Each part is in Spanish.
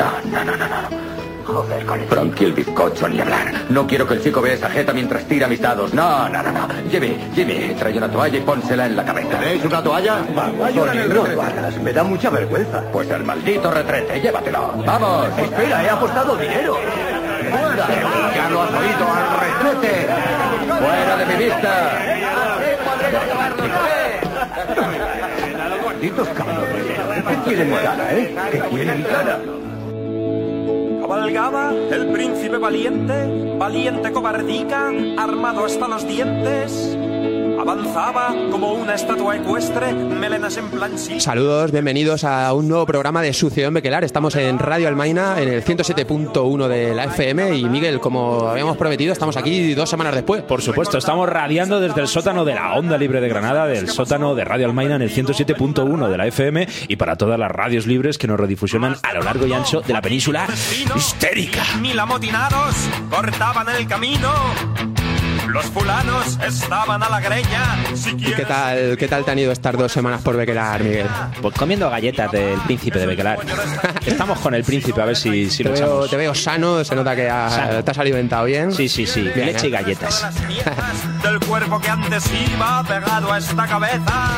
No, no, no, no, no. Joder, con el bizcocho ni hablar. No quiero que el chico vea esa jeta mientras tira mis dados. No, no, no, no. Jimmy, Jimmy, trae una toalla y pónsela en la cabeza. ¿Tenéis una toalla? Vaya, no lo hagas. Me da mucha vergüenza. Pues el maldito retrete, llévatelo. ¡Vamos! Espera, he apostado dinero. ¡Fuera! ¡Ya lo has oído al retrete! ¡Fuera de mi vista! Malditos cabrones. ¿Qué tienen cara, eh? ¿Qué tienen cara? Cabalgaba el príncipe valiente, valiente cobardica, armado hasta los dientes. Avanzaba como una estatua ecuestre, melenas en plan sí. Saludos, bienvenidos a un nuevo programa de Sucedió Bequelar. Estamos en Radio Almaina, en el 107.1 de la FM. Y Miguel, como habíamos prometido, estamos aquí dos semanas después. Por supuesto, estamos radiando desde el sótano de la Onda Libre de Granada, del sótano de Radio Almaina en el 107.1 de la FM y para todas las radios libres que nos redifusionan a lo largo y ancho de la península histérica. Mil amotinados cortaban el camino. Los fulanos estaban a la greña. ¿Y qué tal, qué tal te han ido estas dos semanas por Bequelar, Miguel? Pues comiendo galletas del príncipe de Bequelar. Estamos con el príncipe a ver si, si te lo veo, echamos. te veo sano, se nota que ha- te has alimentado bien. Sí, sí, sí. Bien, Leche ¿eh? y galletas. Del cuerpo que antes iba pegado a esta cabeza.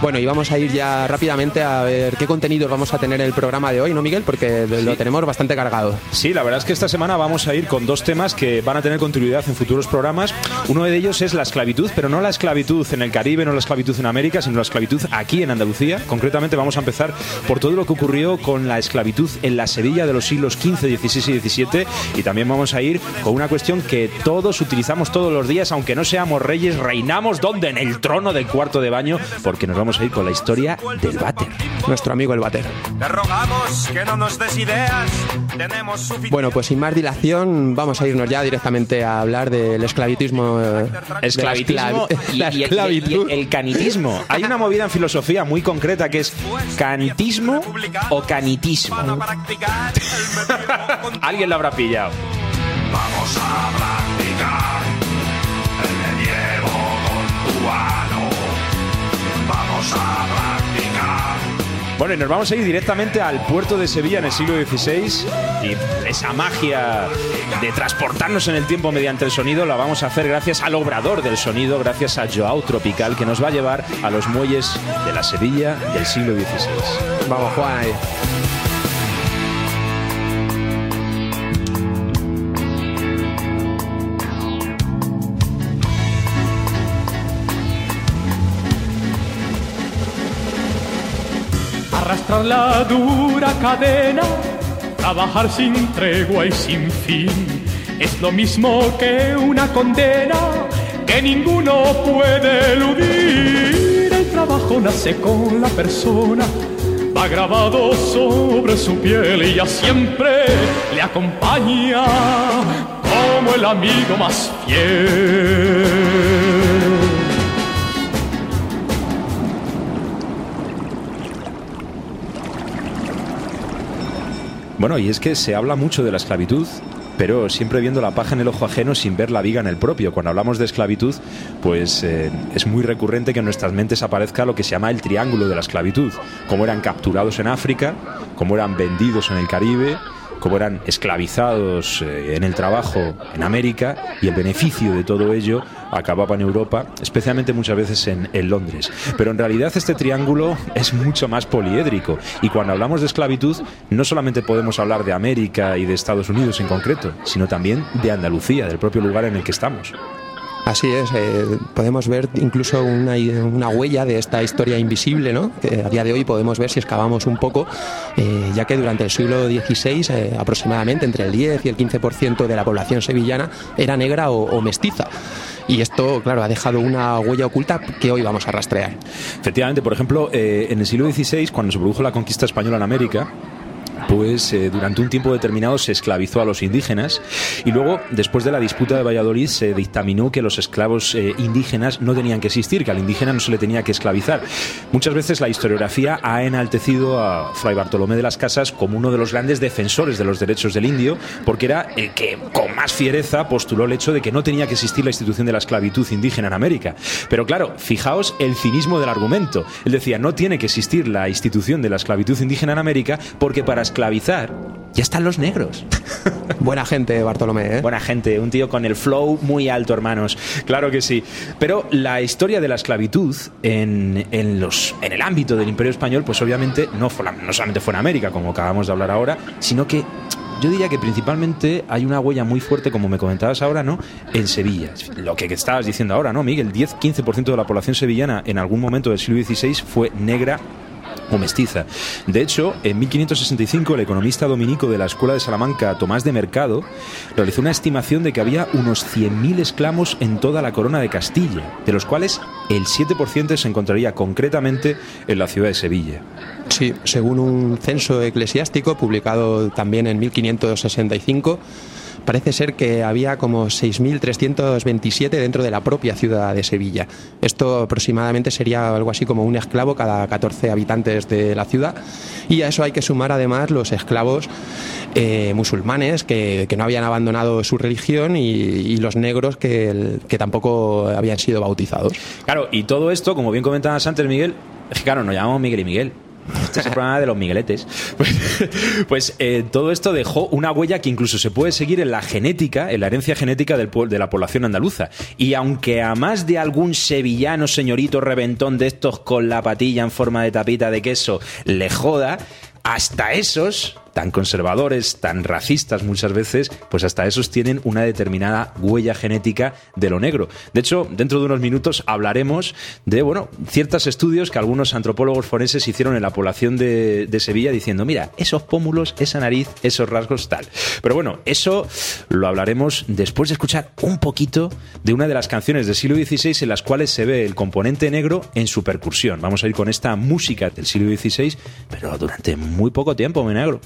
Bueno, y vamos a ir ya rápidamente a ver qué contenidos vamos a tener en el programa de hoy, ¿no, Miguel? Porque lo tenemos bastante cargado. Sí, la verdad es que esta semana vamos a ir con dos temas que van a tener continuidad en futuros programas. Uno de ellos es la esclavitud, pero no la esclavitud en el Caribe, no la esclavitud en América, sino la esclavitud aquí en Andalucía. Concretamente vamos a empezar por todo lo que ocurrió con la esclavitud en la Sevilla de los siglos XV, XVI y XVII. Y también vamos a ir con una cuestión que todos utilizamos todos los días, aunque no seamos reyes, reinamos donde en el trono del cuarto de baño, porque nos vamos a ir con la historia del váter. Nuestro amigo el Bater. Te rogamos que no nos des ideas. Tenemos suficiente. Bueno, pues sin más dilación, vamos a irnos ya directamente a hablar del esclavitismo. eh, y, la y- y el canitismo. Hay una movida en filosofía muy concreta que es canitismo o canitismo. Alguien lo habrá pillado. Vamos a practicar Bueno, y nos vamos a ir directamente al puerto de Sevilla en el siglo XVI y esa magia de transportarnos en el tiempo mediante el sonido la vamos a hacer gracias al obrador del sonido, gracias a Joao Tropical que nos va a llevar a los muelles de la Sevilla del siglo XVI. Vamos, Juan, ahí. La dura cadena, trabajar sin tregua y sin fin, es lo mismo que una condena que ninguno puede eludir. El trabajo nace con la persona, va grabado sobre su piel y ya siempre le acompaña como el amigo más fiel. Bueno, y es que se habla mucho de la esclavitud, pero siempre viendo la paja en el ojo ajeno sin ver la viga en el propio. Cuando hablamos de esclavitud, pues eh, es muy recurrente que en nuestras mentes aparezca lo que se llama el triángulo de la esclavitud. Cómo eran capturados en África, cómo eran vendidos en el Caribe, cómo eran esclavizados eh, en el trabajo en América y el beneficio de todo ello acababa en Europa, especialmente muchas veces en, en Londres. Pero en realidad este triángulo es mucho más poliédrico y cuando hablamos de esclavitud no solamente podemos hablar de América y de Estados Unidos en concreto, sino también de Andalucía, del propio lugar en el que estamos. Así es, eh, podemos ver incluso una, huella de esta historia invisible, ¿no? Que a día de hoy podemos ver si excavamos un poco, eh, ya que durante el siglo XVI, eh, aproximadamente entre el 10 y el 15% de la población sevillana era negra o, o mestiza. Y esto, claro, ha dejado una huella oculta que hoy vamos a rastrear. Efectivamente, por ejemplo, en el siglo XVI, cuando se produjo la conquista española en América, pues eh, durante un tiempo determinado se esclavizó a los indígenas y luego, después de la disputa de Valladolid, se dictaminó que los esclavos eh, indígenas no tenían que existir, que al indígena no se le tenía que esclavizar. Muchas veces la historiografía ha enaltecido a Fray Bartolomé de las Casas como uno de los grandes defensores de los derechos del indio, porque era el que con más fiereza postuló el hecho de que no tenía que existir la institución de la esclavitud indígena en América. Pero claro, fijaos el cinismo del argumento. Él decía, no tiene que existir la institución de la esclavitud indígena en América porque para esclavizar esclavizar, ya están los negros. Buena gente, Bartolomé. ¿eh? Buena gente, un tío con el flow muy alto, hermanos. Claro que sí. Pero la historia de la esclavitud en, en los, en el ámbito del Imperio Español, pues obviamente no, fue, no solamente fue en América, como acabamos de hablar ahora, sino que yo diría que principalmente hay una huella muy fuerte, como me comentabas ahora, ¿no? En Sevilla. Lo que estabas diciendo ahora, ¿no, Miguel? 10-15% de la población sevillana en algún momento del siglo XVI fue negra o mestiza. De hecho, en 1565 el economista dominico de la Escuela de Salamanca, Tomás de Mercado, realizó una estimación de que había unos 100.000 esclavos en toda la corona de Castilla, de los cuales el 7% se encontraría concretamente en la ciudad de Sevilla. Sí, según un censo eclesiástico publicado también en 1565, parece ser que había como 6.327 dentro de la propia ciudad de Sevilla. Esto aproximadamente sería algo así como un esclavo cada 14 habitantes de la ciudad. Y a eso hay que sumar además los esclavos eh, musulmanes que, que no habían abandonado su religión y, los negros que, que tampoco habían sido bautizados. Claro, y todo esto, como bien comentabas antes, Miguel, claro, nos llamamos Miguel y Miguel. Este es el programa de los migueletes. Pues, eh, todo esto dejó una huella que incluso se puede seguir en la genética, en la herencia genética del, de la población andaluza. Y aunque a más de algún sevillano señorito reventón de estos con la patilla en forma de tapita de queso le joda, hasta esos, tan conservadores, tan racistas muchas veces, pues hasta esos tienen una determinada huella genética de lo negro. De hecho, dentro de unos minutos hablaremos de, bueno, ciertos estudios que algunos antropólogos forenses hicieron en la población de, Sevilla diciendo, mira, esos pómulos, esa nariz, esos rasgos, tal. Pero bueno, eso lo hablaremos después de escuchar un poquito de una de las canciones del siglo XVI en las cuales se ve el componente negro en su percusión. Vamos a ir con esta música del siglo XVI, pero durante muy poco tiempo, mi negro.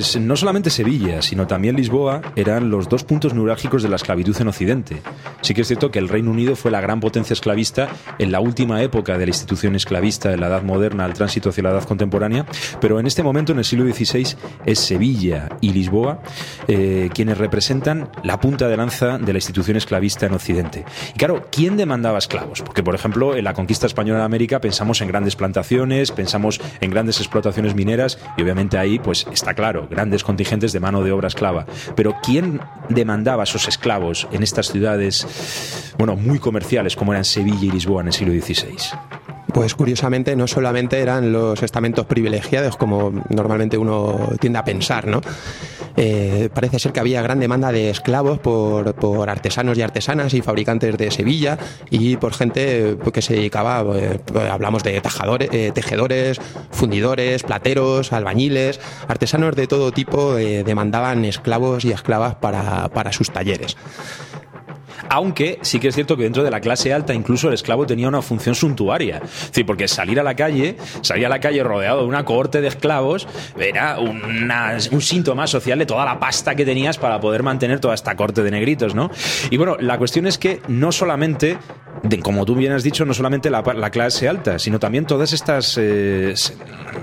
Pues no solamente Sevilla, sino también Lisboa eran los dos puntos neurálgicos de la esclavitud en Occidente. Sí que es cierto que el Reino Unido fue la gran potencia esclavista en la última época de la institución esclavista de la Edad Moderna al tránsito hacia la Edad Contemporánea, pero en este momento, en el siglo XVI, es Sevilla y Lisboa eh, quienes representan la punta de lanza de la institución esclavista en Occidente. Y claro, ¿quién demandaba esclavos? Porque, por ejemplo, en la conquista española de América pensamos en grandes plantaciones, pensamos en grandes explotaciones mineras y obviamente ahí, pues está claro, grandes contingentes de mano de obra esclava. Pero ¿quién demandaba esos esclavos en estas ciudades, bueno, muy comerciales como eran Sevilla y Lisboa en el siglo XVI? Pues curiosamente no solamente eran los estamentos privilegiados como normalmente uno tiende a pensar, ¿no? Eh, parece ser que había gran demanda de esclavos por, por artesanos y artesanas y fabricantes de Sevilla y por gente pues, que se dedicaba, eh, hablamos de tajadores, eh, tejedores, fundidores, plateros, albañiles, artesanos de todo tipo demandaban esclavos y esclavas para, para sus talleres. Aunque sí que es cierto que dentro de la clase alta incluso el esclavo tenía una función suntuaria. Es decir, porque salir a la calle, salir a la calle rodeado de una cohorte de esclavos, era una- un síntoma social de toda la pasta que tenías para poder mantener toda esta corte de negritos, ¿no? Y bueno, la cuestión es que no solamente, como tú bien has dicho, no solamente la, la clase alta, sino también todas estas eh, se-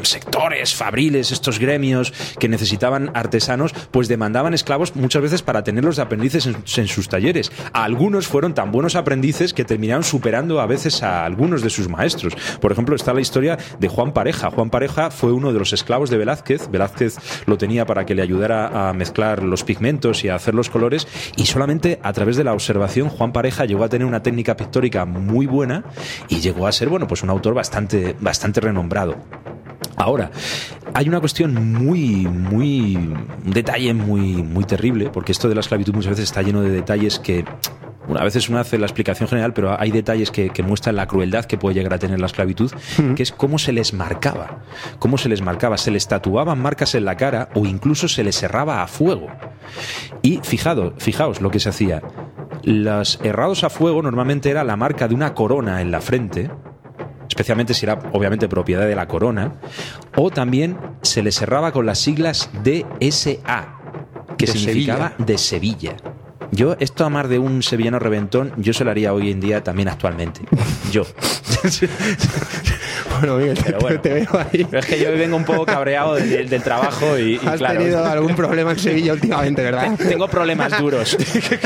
sectores, fabriles, estos gremios que necesitaban artesanos, pues demandaban esclavos muchas veces para tenerlos de aprendices en, en sus talleres. Algunos fueron tan buenos aprendices que terminaron superando a veces a algunos de sus maestros. Por ejemplo, está la historia de Juan Pareja. Juan Pareja fue uno de los esclavos de Velázquez. Velázquez lo tenía para que le ayudara a mezclar los pigmentos y a hacer los colores y solamente a través de la observación Juan Pareja llegó a tener una técnica pictórica muy buena y llegó a ser, bueno, pues un autor bastante, bastante renombrado. Ahora, hay una cuestión muy, muy, un detalle muy, muy terrible, porque esto de la esclavitud muchas veces está lleno de detalles que, a veces uno hace la explicación general, pero hay detalles que, que muestran la crueldad que puede llegar a tener la esclavitud, que es cómo se les marcaba, cómo se les marcaba, se les tatuaban marcas en la cara o incluso se les cerraba a fuego. Y fijado, fijaos lo que se hacía. Los errados a fuego normalmente era la marca de una corona en la frente, especialmente si era obviamente propiedad de la corona, o también se le cerraba con las siglas DSA, que De significaba de Sevilla. Yo, esto a más de un sevillano reventón, yo se lo haría hoy en día también actualmente. Yo. Bueno, Miguel, Pero bueno. te veo ahí. Pero es que yo vengo un poco cabreado del, del trabajo y, y Has claro. tenido algún problema en Sevilla últimamente, ¿verdad? Tengo problemas duros.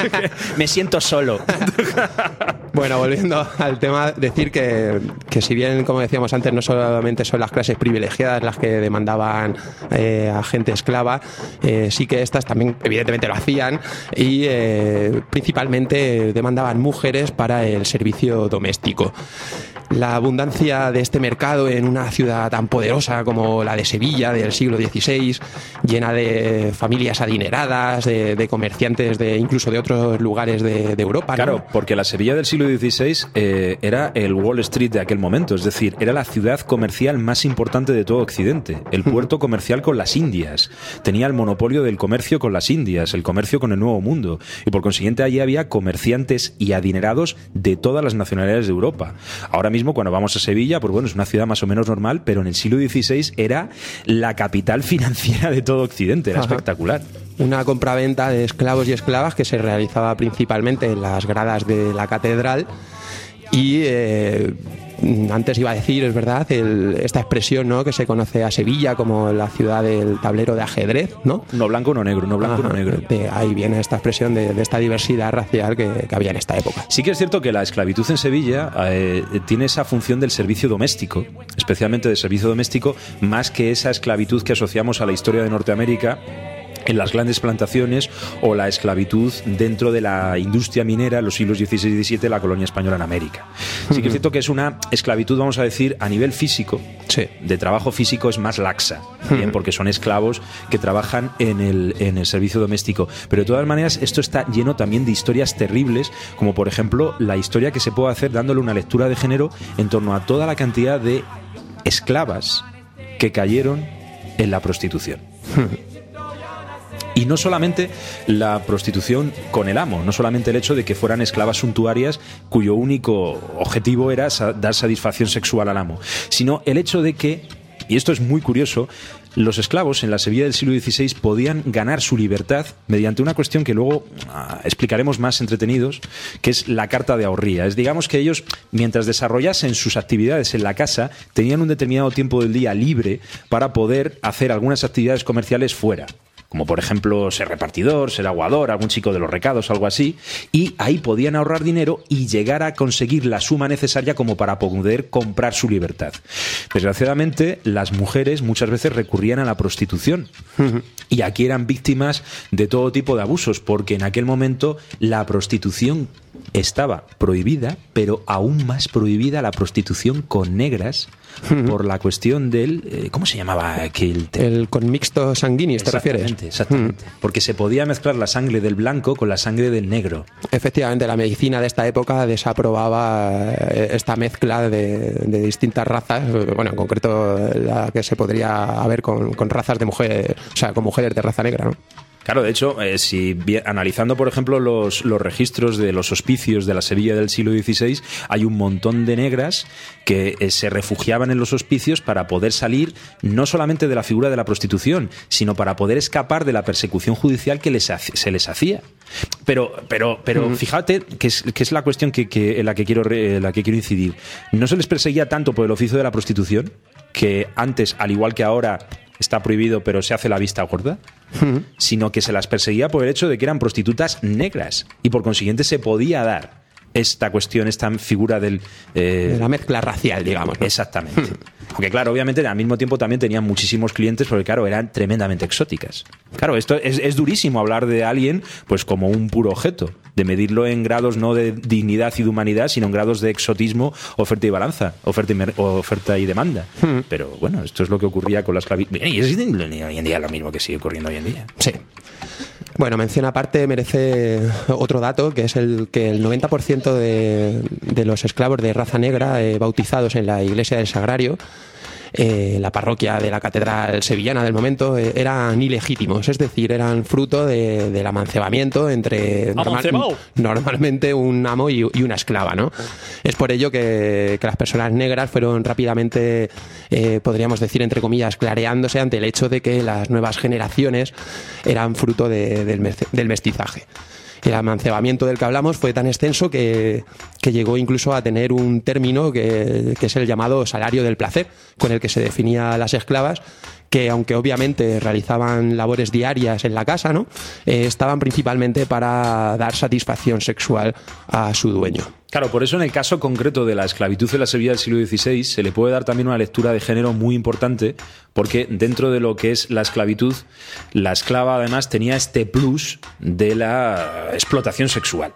Me siento solo. Bueno, volviendo al tema, decir que, que si bien, como decíamos antes, no solamente son las clases privilegiadas las que demandaban eh, a gente esclava, eh, sí que estas también evidentemente lo hacían y eh, principalmente demandaban mujeres para el servicio doméstico. La abundancia de este mercado en una ciudad tan poderosa como la de Sevilla del siglo XVI, llena de familias adineradas, de, de comerciantes de incluso de otros lugares de, de Europa. ¿no? Claro, porque la Sevilla del siglo XVI eh, era el Wall Street de aquel momento, es decir, era la ciudad comercial más importante de todo Occidente, el puerto comercial con las Indias, tenía el monopolio del comercio con las Indias, el comercio con el Nuevo Mundo, y por consiguiente allí había comerciantes y adinerados de todas las nacionalidades de Europa. Ahora mismo cuando vamos a Sevilla, pues bueno, es una ciudad más o menos normal, pero en el siglo XVI era la capital financiera de todo Occidente, era Ajá. espectacular. Una compraventa de esclavos y esclavas que se realizaba principalmente en las gradas de la catedral y eh, antes iba a decir, es verdad, el- esta expresión ¿no? que se conoce a Sevilla como la ciudad del tablero de ajedrez, ¿no? No blanco, no negro, no blanco, no Ajá, negro. de ahí viene esta expresión de, de esta diversidad racial que, que había en esta época. Sí que es cierto que la esclavitud en Sevilla eh, tiene esa función del servicio doméstico, especialmente del servicio doméstico, más que esa esclavitud que asociamos a la historia de Norteamérica en las grandes plantaciones o la esclavitud dentro de la industria minera en los siglos XVI y XVII de la colonia española en América. Sí que es cierto que es una esclavitud, vamos a decir, a nivel físico, Sí. de trabajo físico es más laxa, bien, porque son esclavos que trabajan en el, en el servicio doméstico. Pero de todas maneras, esto está lleno también de historias terribles, como por ejemplo la historia que se puede hacer dándole una lectura de género en torno a toda la cantidad de esclavas que cayeron en la prostitución. Y no solamente la prostitución con el amo, no solamente el hecho de que fueran esclavas suntuarias cuyo único objetivo era dar satisfacción sexual al amo, sino el hecho de que, y esto es muy curioso, los esclavos en la Sevilla del siglo XVI podían ganar su libertad mediante una cuestión que luego ah, explicaremos más entretenidos, que es la carta de ahorría. Es digamos que ellos, mientras desarrollasen sus actividades en la casa, tenían un determinado tiempo del día libre para poder hacer algunas actividades comerciales fuera como por ejemplo ser repartidor, ser aguador, algún chico de los recados, algo así, y ahí podían ahorrar dinero y llegar a conseguir la suma necesaria como para poder comprar su libertad. Desgraciadamente, las mujeres muchas veces recurrían a la prostitución y aquí eran víctimas de todo tipo de abusos, porque en aquel momento la prostitución estaba prohibida, pero aún más prohibida la prostitución con negras por la cuestión del... eh, ¿Cómo se llamaba aquel tema? El con mixto sanguíneos, ¿te refieres? Exactamente, exactamente. Porque se podía mezclar la sangre del blanco con la sangre del negro. Efectivamente, la medicina de esta época desaprobaba eh, esta mezcla de, de distintas razas, bueno, en concreto la que se podría haber con, con razas de mujeres, o sea, con mujeres de raza negra, ¿no? Claro, de hecho, eh, si analizando, por ejemplo, los, los registros de los hospicios de la Sevilla del siglo XVI, hay un montón de negras que eh, se refugiaban en los hospicios para poder salir no solamente de la figura de la prostitución, sino para poder escapar de la persecución judicial que les hace- se les hacía. Pero, pero, pero fíjate que es, que es la cuestión que, que- en la que, quiero, la que quiero incidir. No se les perseguía tanto por el oficio de la prostitución, que antes, al igual que ahora, está prohibido, pero se hace la vista gorda, sino que se las perseguía por el hecho de que eran prostitutas negras y por consiguiente se podía dar esta cuestión, esta figura del... eh, De la mezcla racial, digamos. ¿no? Exactamente. Aunque claro, obviamente al mismo tiempo también tenían muchísimos clientes porque claro, eran tremendamente exóticas. Claro, esto es, es durísimo hablar de alguien pues como un puro objeto, de medirlo en grados no de dignidad y de humanidad, sino en grados de exotismo, oferta y balanza, oferta y, oferta y demanda. Pero bueno, esto es lo que ocurría con la esclavitud. Y es hoy en día lo mismo que sigue ocurriendo hoy en día. Sí. Bueno, mención aparte merece otro dato, que es el que el 90% de, de los esclavos de raza negra eh, bautizados en la iglesia del Sagrario, eh, la parroquia de la catedral sevillana del momento, eh, eran ilegítimos, es decir, eran fruto de- del amancebamiento entre normalmente un amo y, y una esclava, ¿no? Es por ello que, que las personas negras fueron rápidamente, eh, podríamos decir, entre comillas, clareándose ante el hecho de que las nuevas generaciones eran fruto de- del, mez- del mestizaje. El amancebamiento del que hablamos fue tan extenso que, que llegó incluso a tener un término que, que es el llamado salario del placer, con el que se definía a las esclavas que aunque obviamente realizaban labores diarias en la casa, ¿no? Eh, estaban principalmente para dar satisfacción sexual a su dueño. Claro, por eso en el caso concreto de la esclavitud en la Sevilla del siglo XVI se le puede dar también una lectura de género muy importante, porque dentro de lo que es la esclavitud, la esclava además tenía este plus de la explotación sexual.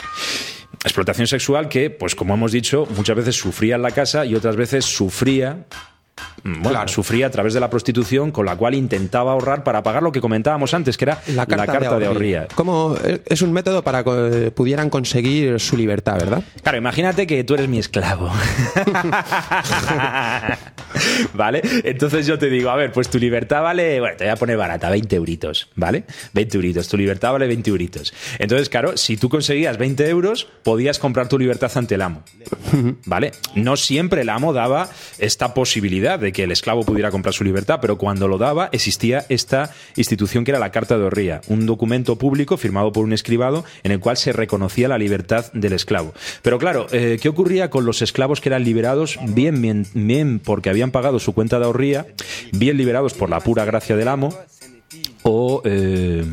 Explotación sexual que, pues como hemos dicho, muchas veces sufría en la casa y otras veces sufría bueno, Claro. sufría a través de la prostitución, con la cual intentaba ahorrar para pagar lo que comentábamos antes, que era la carta, de ahorría. Como es un método para que pudieran conseguir su libertad, ¿verdad? Claro, imagínate que tú eres mi esclavo. ¿Vale? Entonces yo te digo, a ver, pues tu libertad vale, bueno, te voy a poner barata, 20 euritos, ¿vale? 20 euritos, tu libertad vale 20 euritos. Entonces, claro, si tú conseguías 20 euros, podías comprar tu libertad ante el amo, ¿vale? No siempre el amo daba esta posibilidad de que el esclavo pudiera comprar su libertad, pero cuando lo daba existía esta institución que era la Carta de Horría, un documento público firmado por un escribado en el cual se reconocía la libertad del esclavo. Pero claro, eh, ¿qué ocurría con los esclavos que eran liberados bien, bien, bien porque habían pagado su cuenta de ahorría, bien liberados por la pura gracia del amo? O, eh,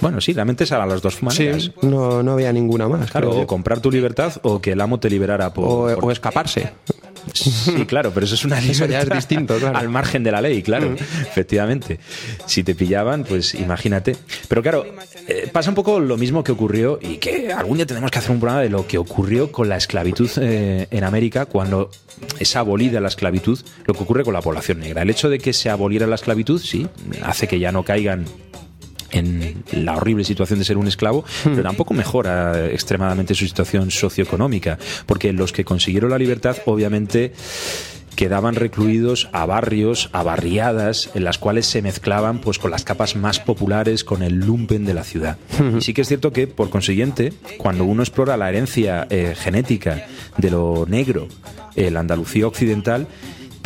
bueno, sí, realmente eran las dos maneras. Sí, no, no había ninguna más. Claro, o comprar tu libertad o que el amo te liberara por, o, por- o escaparse. Sí, claro, pero eso es una Eso ya es libertad distinto, claro. Mm. al margen de la ley, claro, efectivamente. Si te pillaban, pues imagínate. Pero claro, eh, pasa un poco lo mismo que ocurrió y que algún día tenemos que hacer un programa de lo que ocurrió con la esclavitud eh, en América cuando es abolida la esclavitud, lo que ocurre con la población negra. El hecho de que se aboliera la esclavitud, sí, hace que ya no caigan en la horrible situación de ser un esclavo, pero tampoco mejora extremadamente su situación socioeconómica, porque los que consiguieron la libertad, obviamente quedaban recluidos a barrios, a barriadas, en las cuales se mezclaban pues con las capas más populares, con el lumpen de la ciudad. Y sí que es cierto que, por consiguiente, cuando uno explora la herencia eh, genética de lo negro, la Andalucía occidental,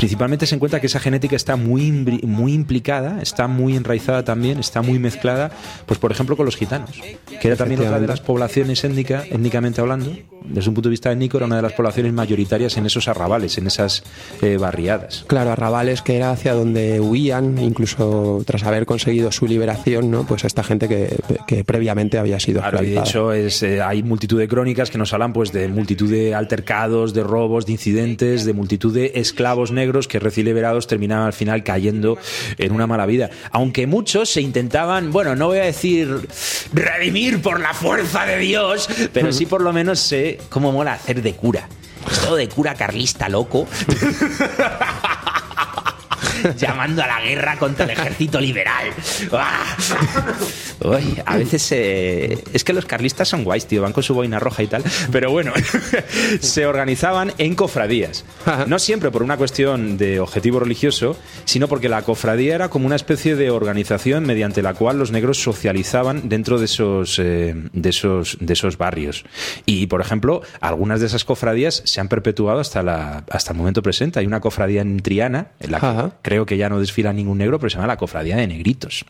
principalmente se encuentra que esa genética está muy, muy implicada, está muy enraizada también, está muy mezclada, pues por ejemplo con los gitanos, que era también otra de las poblaciones étnica, étnicamente hablando, desde un punto de vista étnico, era una de las poblaciones mayoritarias en esos arrabales, en esas eh, barriadas. Claro, arrabales que era hacia donde huían, incluso tras haber conseguido su liberación, ¿no? Pues esta gente que, que previamente había sido Claro, y de hecho es, eh, hay multitud de crónicas que nos hablan pues de multitud de altercados, de robos, de incidentes, de multitud de esclavos negros que recién liberados terminaban al final cayendo en una mala vida. Aunque muchos se intentaban, bueno, no voy a decir redimir por la fuerza de Dios, pero sí por lo menos sé cómo mola hacer de cura. Esto de cura carlista loco. llamando a la guerra contra el ejército liberal. Uy, a veces eh, es que los carlistas son guays, tío, van con su boina roja y tal, pero bueno, se organizaban en cofradías. No siempre por una cuestión de objetivo religioso, sino porque la cofradía era como una especie de organización mediante la cual los negros socializaban dentro de esos, eh, de esos, de esos barrios. Y, por ejemplo, algunas de esas cofradías se han perpetuado hasta, la, hasta el momento presente. Hay una cofradía en Triana, en la que. Creo que ya no desfila ningún negro, pero se llama la cofradía de negritos.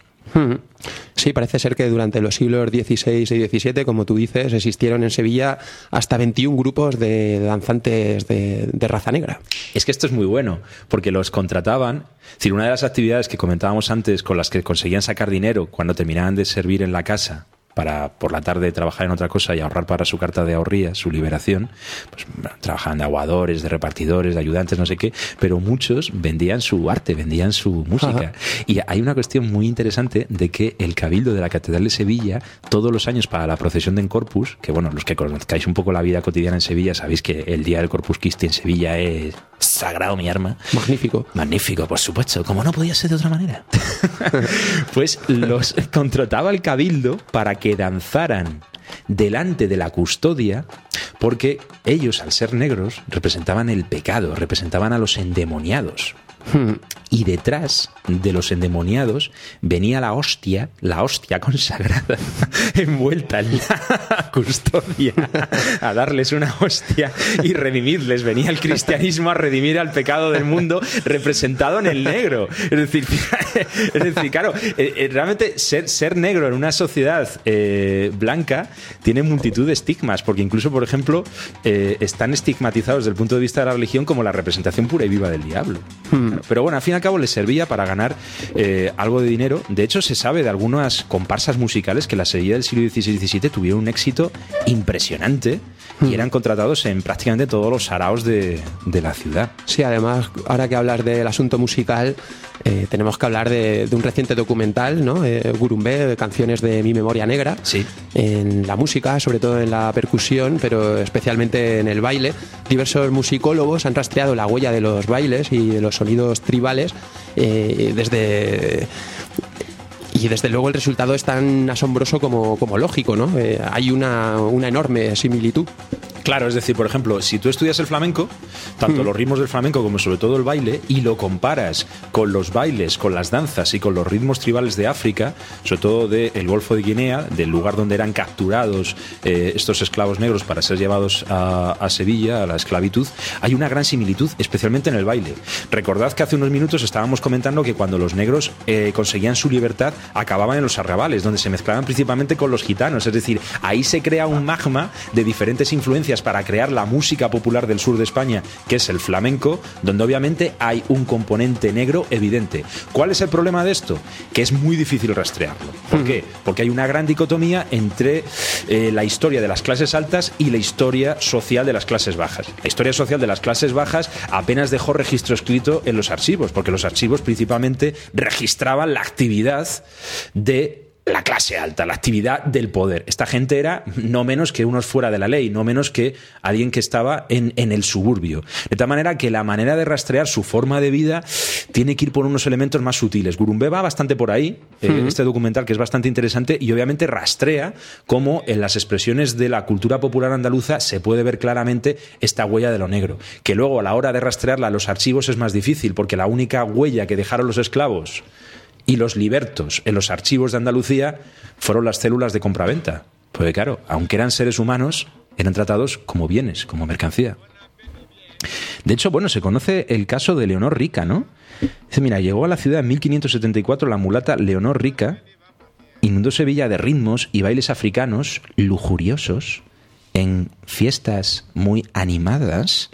Sí, parece ser que durante los siglos XVI y XVII, como tú dices, existieron en Sevilla hasta 21 grupos de danzantes de, de raza negra. Es que esto es muy bueno, porque los contrataban. Es decir, una de las actividades que comentábamos antes con las que conseguían sacar dinero cuando terminaban de servir en la casa para por la tarde trabajar en otra cosa y ahorrar para su carta de ahorría, su liberación, pues bueno, trabajaban de aguadores, de repartidores, de ayudantes, no sé qué, pero muchos vendían su arte, vendían su música. Y hay una cuestión muy interesante de que el Cabildo de la Catedral de Sevilla, todos los años para la procesión de Corpus, que bueno, los que conozcáis un poco la vida cotidiana en Sevilla, sabéis que el día del Corpus Christi en Sevilla es sagrado mi arma. Magnífico. Magnífico, por supuesto, como no podía ser de otra manera. pues los contrataba el cabildo para que danzaran delante de la custodia, porque ellos, al ser negros, representaban el pecado, representaban a los endemoniados. y detrás de los endemoniados venía la hostia, la hostia consagrada, envuelta en la custodia, a darles una hostia y redimirles. Venía el cristianismo a redimir al pecado del mundo representado en el negro. Es decir, es decir claro, eh, eh, realmente ser, ser negro en una sociedad eh, blanca tiene multitud de estigmas, porque incluso, por ejemplo, están estigmatizados desde el punto de vista de la religión como la representación pura y viva del diablo. Pero bueno, al fin y al cabo les servía para ganar eh, algo de dinero. De hecho, se sabe de algunas comparsas musicales que la serie del siglo XVI y XVII tuvieron un éxito impresionante y eran contratados en prácticamente todos los saraos de, de la ciudad. Sí, además, ahora que hablas del asunto musical, eh, tenemos que hablar de, de un reciente documental, ¿no? Eh, Gurumbé, de canciones de Mi Memoria Negra. Sí. En la música, sobre todo en la percusión, pero especialmente en el baile. Diversos musicólogos han rastreado la huella de los bailes y de los sonidos tribales eh, desde y desde luego el resultado es tan asombroso como, como lógico, ¿no? Eh, hay una, una enorme similitud. Claro, es decir, por ejemplo, si tú estudias el flamenco, tanto los ritmos del flamenco como sobre todo el baile, y lo comparas con los bailes, con las danzas y con los ritmos tribales de África, sobre todo del Golfo de Guinea, del lugar donde eran capturados eh, estos esclavos negros para ser llevados a, a Sevilla, a la esclavitud, hay una gran similitud, especialmente en el baile. Recordad que hace unos minutos estábamos comentando que cuando los negros eh, conseguían su libertad, acababan en los arrabales, donde se mezclaban principalmente con los gitanos. Es decir, ahí se crea un magma de diferentes influencias para crear la música popular del sur de España, que es el flamenco, donde obviamente hay un componente negro evidente. ¿Cuál es el problema de esto? Que es muy difícil rastrearlo. ¿Por qué? Porque hay una gran dicotomía entre eh, la historia de las clases altas y la historia social de las clases bajas. La historia social de las clases bajas apenas dejó registro escrito en los archivos, porque los archivos principalmente registraban la actividad de la clase alta, la actividad del poder. Esta gente era no menos que unos fuera de la ley, no menos que alguien que estaba en, en, el suburbio. De tal manera que la manera de rastrear su forma de vida tiene que ir por unos elementos más sutiles. Gurumbe va bastante por ahí, uh -huh. este documental que es bastante interesante y obviamente rastrea cómo en las expresiones de la cultura popular andaluza se puede ver claramente esta huella de lo negro. Que luego a la hora de rastrearla a los archivos es más difícil porque la única huella que dejaron los esclavos y los libertos en los archivos de Andalucía fueron las células de compraventa. Porque claro, aunque eran seres humanos, eran tratados como bienes, como mercancía. De hecho, bueno, se conoce el caso de Leonor Rica, ¿no? Dice, mira, llegó a la ciudad en 1574 la mulata Leonor Rica, inundó Sevilla de ritmos y bailes africanos lujuriosos en fiestas muy animadas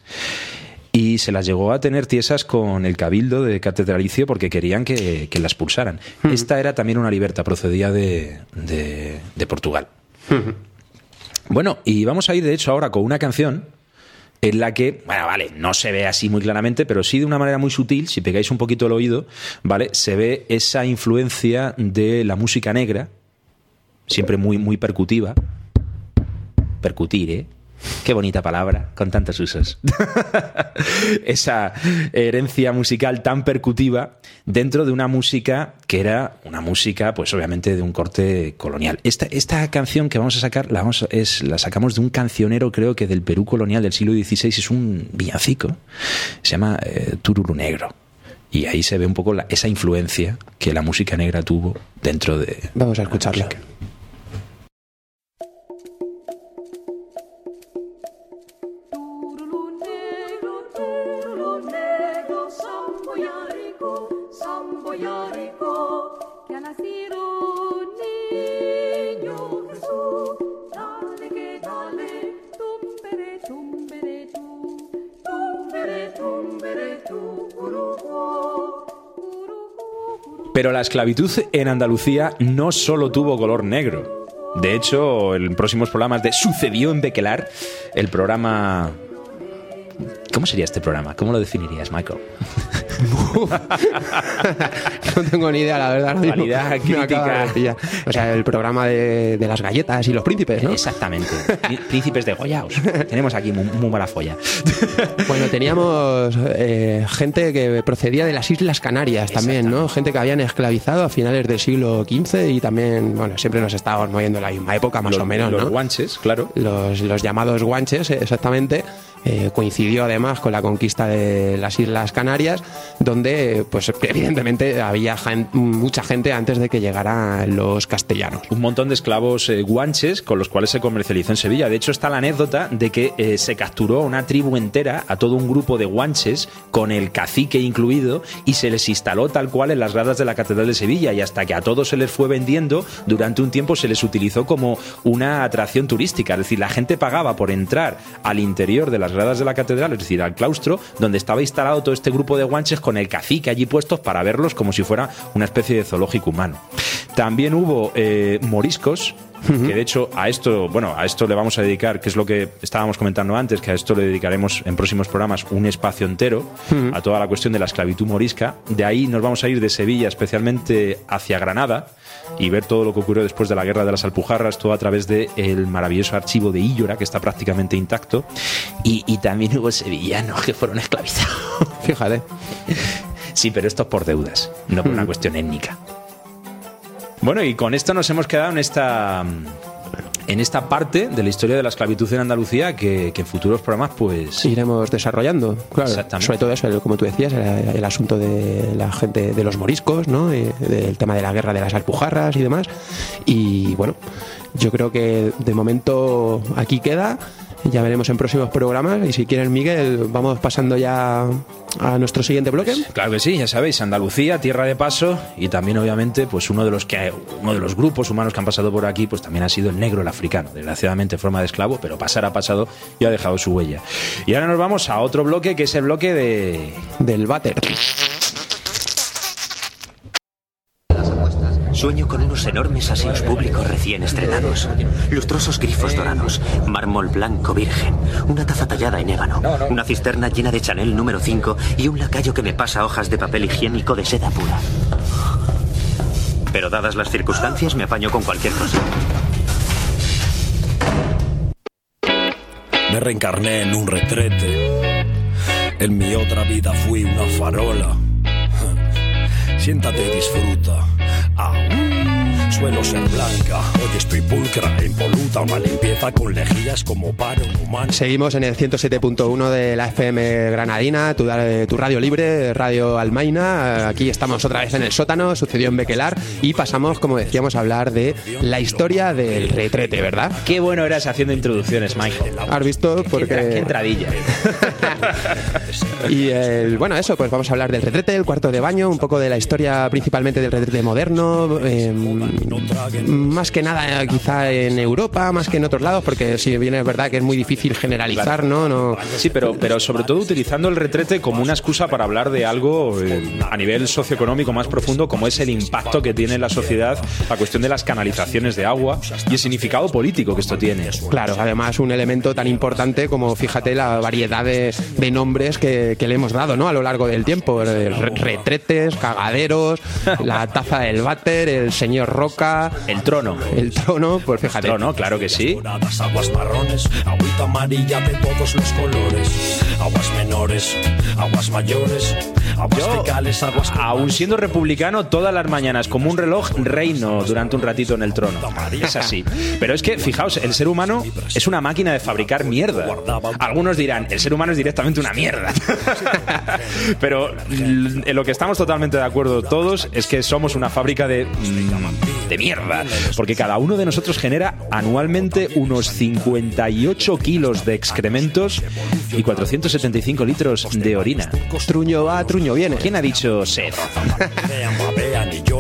y se las llegó a tener tiesas con el cabildo de catedralicio porque querían que, que la expulsaran. Uh -huh. Esta era también una liberta, procedía de, de, de Portugal. Uh -huh. Bueno, y vamos a ir de hecho ahora con una canción en la que, bueno, vale, no se ve así muy claramente, pero sí de una manera muy sutil, si pegáis un poquito el oído, ¿vale? Se ve esa influencia de la música negra, siempre muy, muy percutiva. Percutir, ¿eh? Qué bonita palabra, con tantos usos. Esa herencia musical tan percutiva dentro de una música que era una música, pues obviamente de un corte colonial. Esta, esta canción que vamos a sacar la, vamos, es, la sacamos de un cancionero, creo que del Perú colonial del siglo XVI, es un villancico, se llama eh, Tururu Negro. Y ahí se ve un poco la, esa influencia que la música negra tuvo dentro de. Vamos a escucharla. Pero la esclavitud en Andalucía no solo tuvo color negro. De hecho, en próximos programas de Sucedió en Bequelar, el programa... ¿Cómo sería este programa? ¿Cómo lo definirías, Michael? no tengo ni idea, la verdad. Calidad crítica. O sea, el programa de, de, las galletas y los príncipes, ¿no? Exactamente. príncipes de Goyaos. Tenemos aquí muy, muy mala folla. bueno, teníamos eh, gente que procedía de las Islas Canarias también, ¿no? Gente que habían esclavizado a finales del siglo XV y también, bueno, siempre nos estábamos moviendo en la misma época, más los, o menos, los ¿no? guanches, claro. Los, los llamados guanches, exactamente. Eh, coincidió además con la conquista de las Islas Canarias, donde pues evidentemente había mucha gente antes de que llegaran los castellanos. un montón de esclavos eh, guanches con los cuales se comercializó en Sevilla. De hecho, está la anécdota de que eh, se capturó una tribu entera, a todo un grupo de guanches, con el cacique incluido, y se les instaló tal cual en las gradas de la Catedral de Sevilla. Y hasta que a todos se les fue vendiendo, durante un tiempo se les utilizó como una atracción turística. Es decir, la gente pagaba por entrar al interior de las gradas de la catedral, decir, al claustro, donde estaba instalado todo este grupo de guanches con el cacique allí puestos para verlos como si fuera una especie de zoológico humano. También hubo eh, moriscos, que de hecho a esto, bueno, a esto le vamos a dedicar, que es lo que estábamos comentando antes, que a esto le dedicaremos en próximos programas un espacio entero, a toda la cuestión de la esclavitud morisca. De ahí nos vamos a ir de Sevilla especialmente hacia Granada y ver todo lo que ocurrió después de la guerra de las Alpujarras, todo a través del maravilloso archivo de Íllora, que está prácticamente intacto. Y, y también hubo sevillanos que fueron esclavizados. Fíjate. Sí, pero esto es por deudas, no por una cuestión étnica. Bueno, y con esto nos hemos quedado en esta en esta parte de la historia de la esclavitud en Andalucía que, que en futuros programas pues Iremos desarrollando, claro. Exactamente. Sobre todo eso, el- como tú decías, el, el asunto de la gente de los moriscos, ¿no? Eh, del tema de la guerra de las alpujarras y demás. Y bueno, yo creo que de momento aquí queda. Ya veremos en próximos programas. Y si quieren, Miguel, vamos pasando ya a nuestro siguiente bloque. Claro que sí, ya sabéis, Andalucía, tierra de paso y también obviamente pues uno de los que uno de los grupos humanos que han pasado por aquí pues también ha sido el negro el africano, desgraciadamente en forma de esclavo, pero pasar ha pasado y ha dejado su huella. Y ahora nos vamos a otro bloque que es el bloque de Del váter. Sueño con unos enormes asios públicos recién estrenados. Lustrosos grifos dorados, mármol blanco virgen, una taza tallada en ébano, una cisterna llena de Chanel número 5 y un lacayo que me pasa hojas de papel higiénico de seda pura. Pero dadas las circunstancias me apaño con cualquier cosa. Me reencarné en un retrete. En mi otra vida fui una farola. Siéntate y disfruta. Aún suelo ser blanca. Hoy estoy pulcra, impoluta. Una limpieza con lejías como paro humano. Seguimos en el 107.1 de la FM Granadina, tu, tu radio libre, Radio Almaina. Aquí estamos otra vez en el sótano, sucedió en Bequelar y pasamos, como decíamos, a hablar de la historia del retrete, ¿verdad? Qué bueno eras haciendo introducciones, Michael. ¿Has visto? Qué, Porque... entradilla. y el, bueno, eso, pues vamos a hablar del retrete, el cuarto de baño, un poco de la historia principalmente del retrete moderno, eh, más que nada quizá en Europa, más que en otros lados, porque si bien es verdad que es muy difícil generalizar, ¿no? no Sí, pero, pero sobre todo utilizando el retrete como una excusa para hablar de algo eh, a nivel socioeconómico más profundo, como es el impacto que tiene en la sociedad la cuestión de las canalizaciones de agua y el significado político que esto tiene. Claro, además un elemento tan importante como, fíjate, la variedad de, de nombres que, que, le hemos dado ¿no? a lo largo del tiempo. Retretes, cagaderos, la taza del váter, el señor Roca. El trono. El trono, pues fíjate. El trono, claro que sí. Aguas marrones, agüita amarilla de todos los colores. Aguas menores, aguas mayores, aguas Yo, fecales, aguas aún siendo republicano, todas las mañanas, como un reloj, reino durante un ratito en el trono. Es así. Pero es que, fijaos, el ser humano es una máquina de fabricar mierda. Algunos dirán, el ser humano es directamente una mierda. Pero en lo que estamos totalmente de acuerdo todos es que somos una fábrica de, de mierda. Porque cada uno de nosotros genera anualmente unos 58 kilos de excrementos y 475 litros de orina. Truño va, truño viene. ¿Quién ha dicho sed?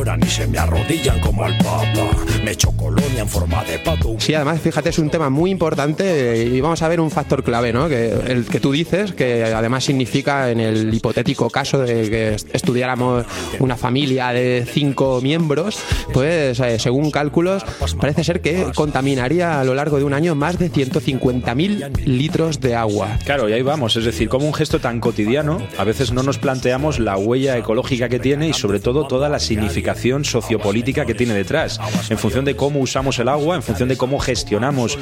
Lloran y se me arrodillan como al papa. Me echo colonia en forma de pato. Sí, además, fíjate, es un tema muy importante y vamos a ver un factor clave, ¿no? Que el que tú dices, que además significa en el hipotético caso de que estudiáramos una familia de cinco miembros, pues eh, según cálculos, parece ser que contaminaría a lo largo de un año más de 150.000 litros de agua. Claro, y ahí vamos, es decir, como un gesto tan cotidiano, a veces no nos planteamos la huella ecológica que tiene y sobre todo toda la significación implicación sociopolítica que tiene detrás. En función de cómo usamos el agua, en función de cómo gestionamos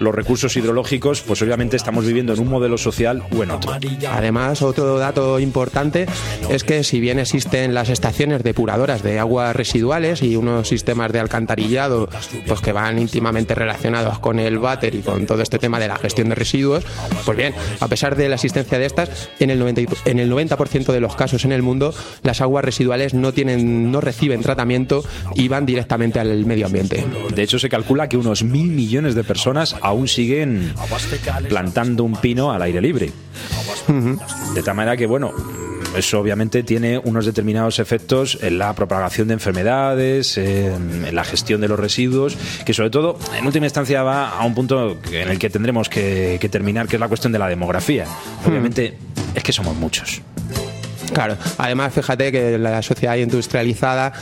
los recursos hidrológicos, pues obviamente estamos viviendo en un modelo social o en otro. Además, otro dato importante es que si bien existen las estaciones depuradoras de aguas residuales y unos sistemas de alcantarillado pues que van íntimamente relacionados con el váter y con todo este tema de la gestión de residuos, pues bien, a pesar de la existencia de estas, en el 90, y- en el 90% de los casos en el mundo las aguas residuales no tienen no reciben tratamiento y van directamente al medio ambiente. De hecho, se calcula que unos mil millones de personas aún siguen plantando un pino al aire libre. De tal manera que, bueno, eso obviamente tiene unos determinados efectos en la propagación de enfermedades, en, en la gestión de los residuos, que sobre todo, en última instancia, va a un punto en el que tendremos que, que terminar, que es la cuestión de la demografía. Obviamente, es que somos muchos. Claro, además fíjate que la sociedad industrializada,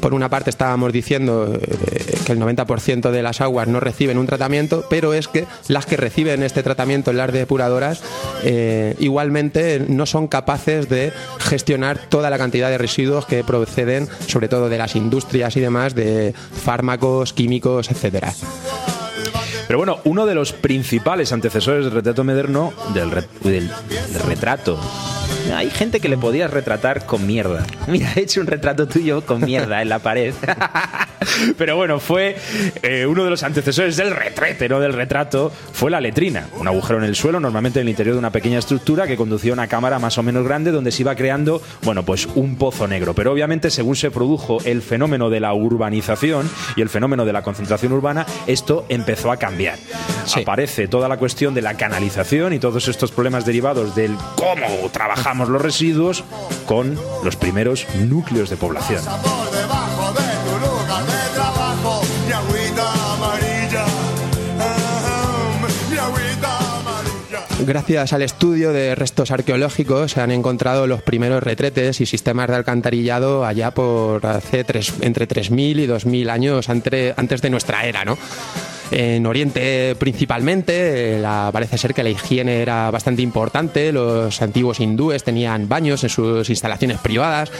por una parte estábamos diciendo eh, que el 90% de las aguas no reciben un tratamiento, pero es que las que reciben este tratamiento en las depuradoras eh, igualmente no son capaces de gestionar toda la cantidad de residuos que proceden sobre todo de las industrias y demás, de fármacos, químicos, etcétera. Pero bueno, uno de los principales antecesores del retrato moderno, del retrato. Hay gente que le podías retratar con mierda. Mira, he hecho un retrato tuyo con mierda en la pared. Pero bueno, fue eh, uno de los antecesores del retrete, no del retrato, fue la letrina. Un agujero en el suelo, normalmente en el interior de una pequeña estructura que conducía a una cámara más o menos grande donde se iba creando, bueno, pues un pozo negro. Pero obviamente, según se produjo el fenómeno de la urbanización y el fenómeno de la concentración urbana, esto empezó a cambiar. Aparece toda la cuestión de la canalización y todos estos problemas derivados del cómo trabajamos los residuos con los primeros núcleos de población. Gracias al estudio de restos arqueológicos se han encontrado los primeros retretes y sistemas de alcantarillado allá por hace tres, entre 3.000 y 2.000 años ante- antes de nuestra era, ¿no? En Oriente principalmente, eh, parece ser que la higiene era bastante importante, los antiguos hindúes tenían baños en sus instalaciones privadas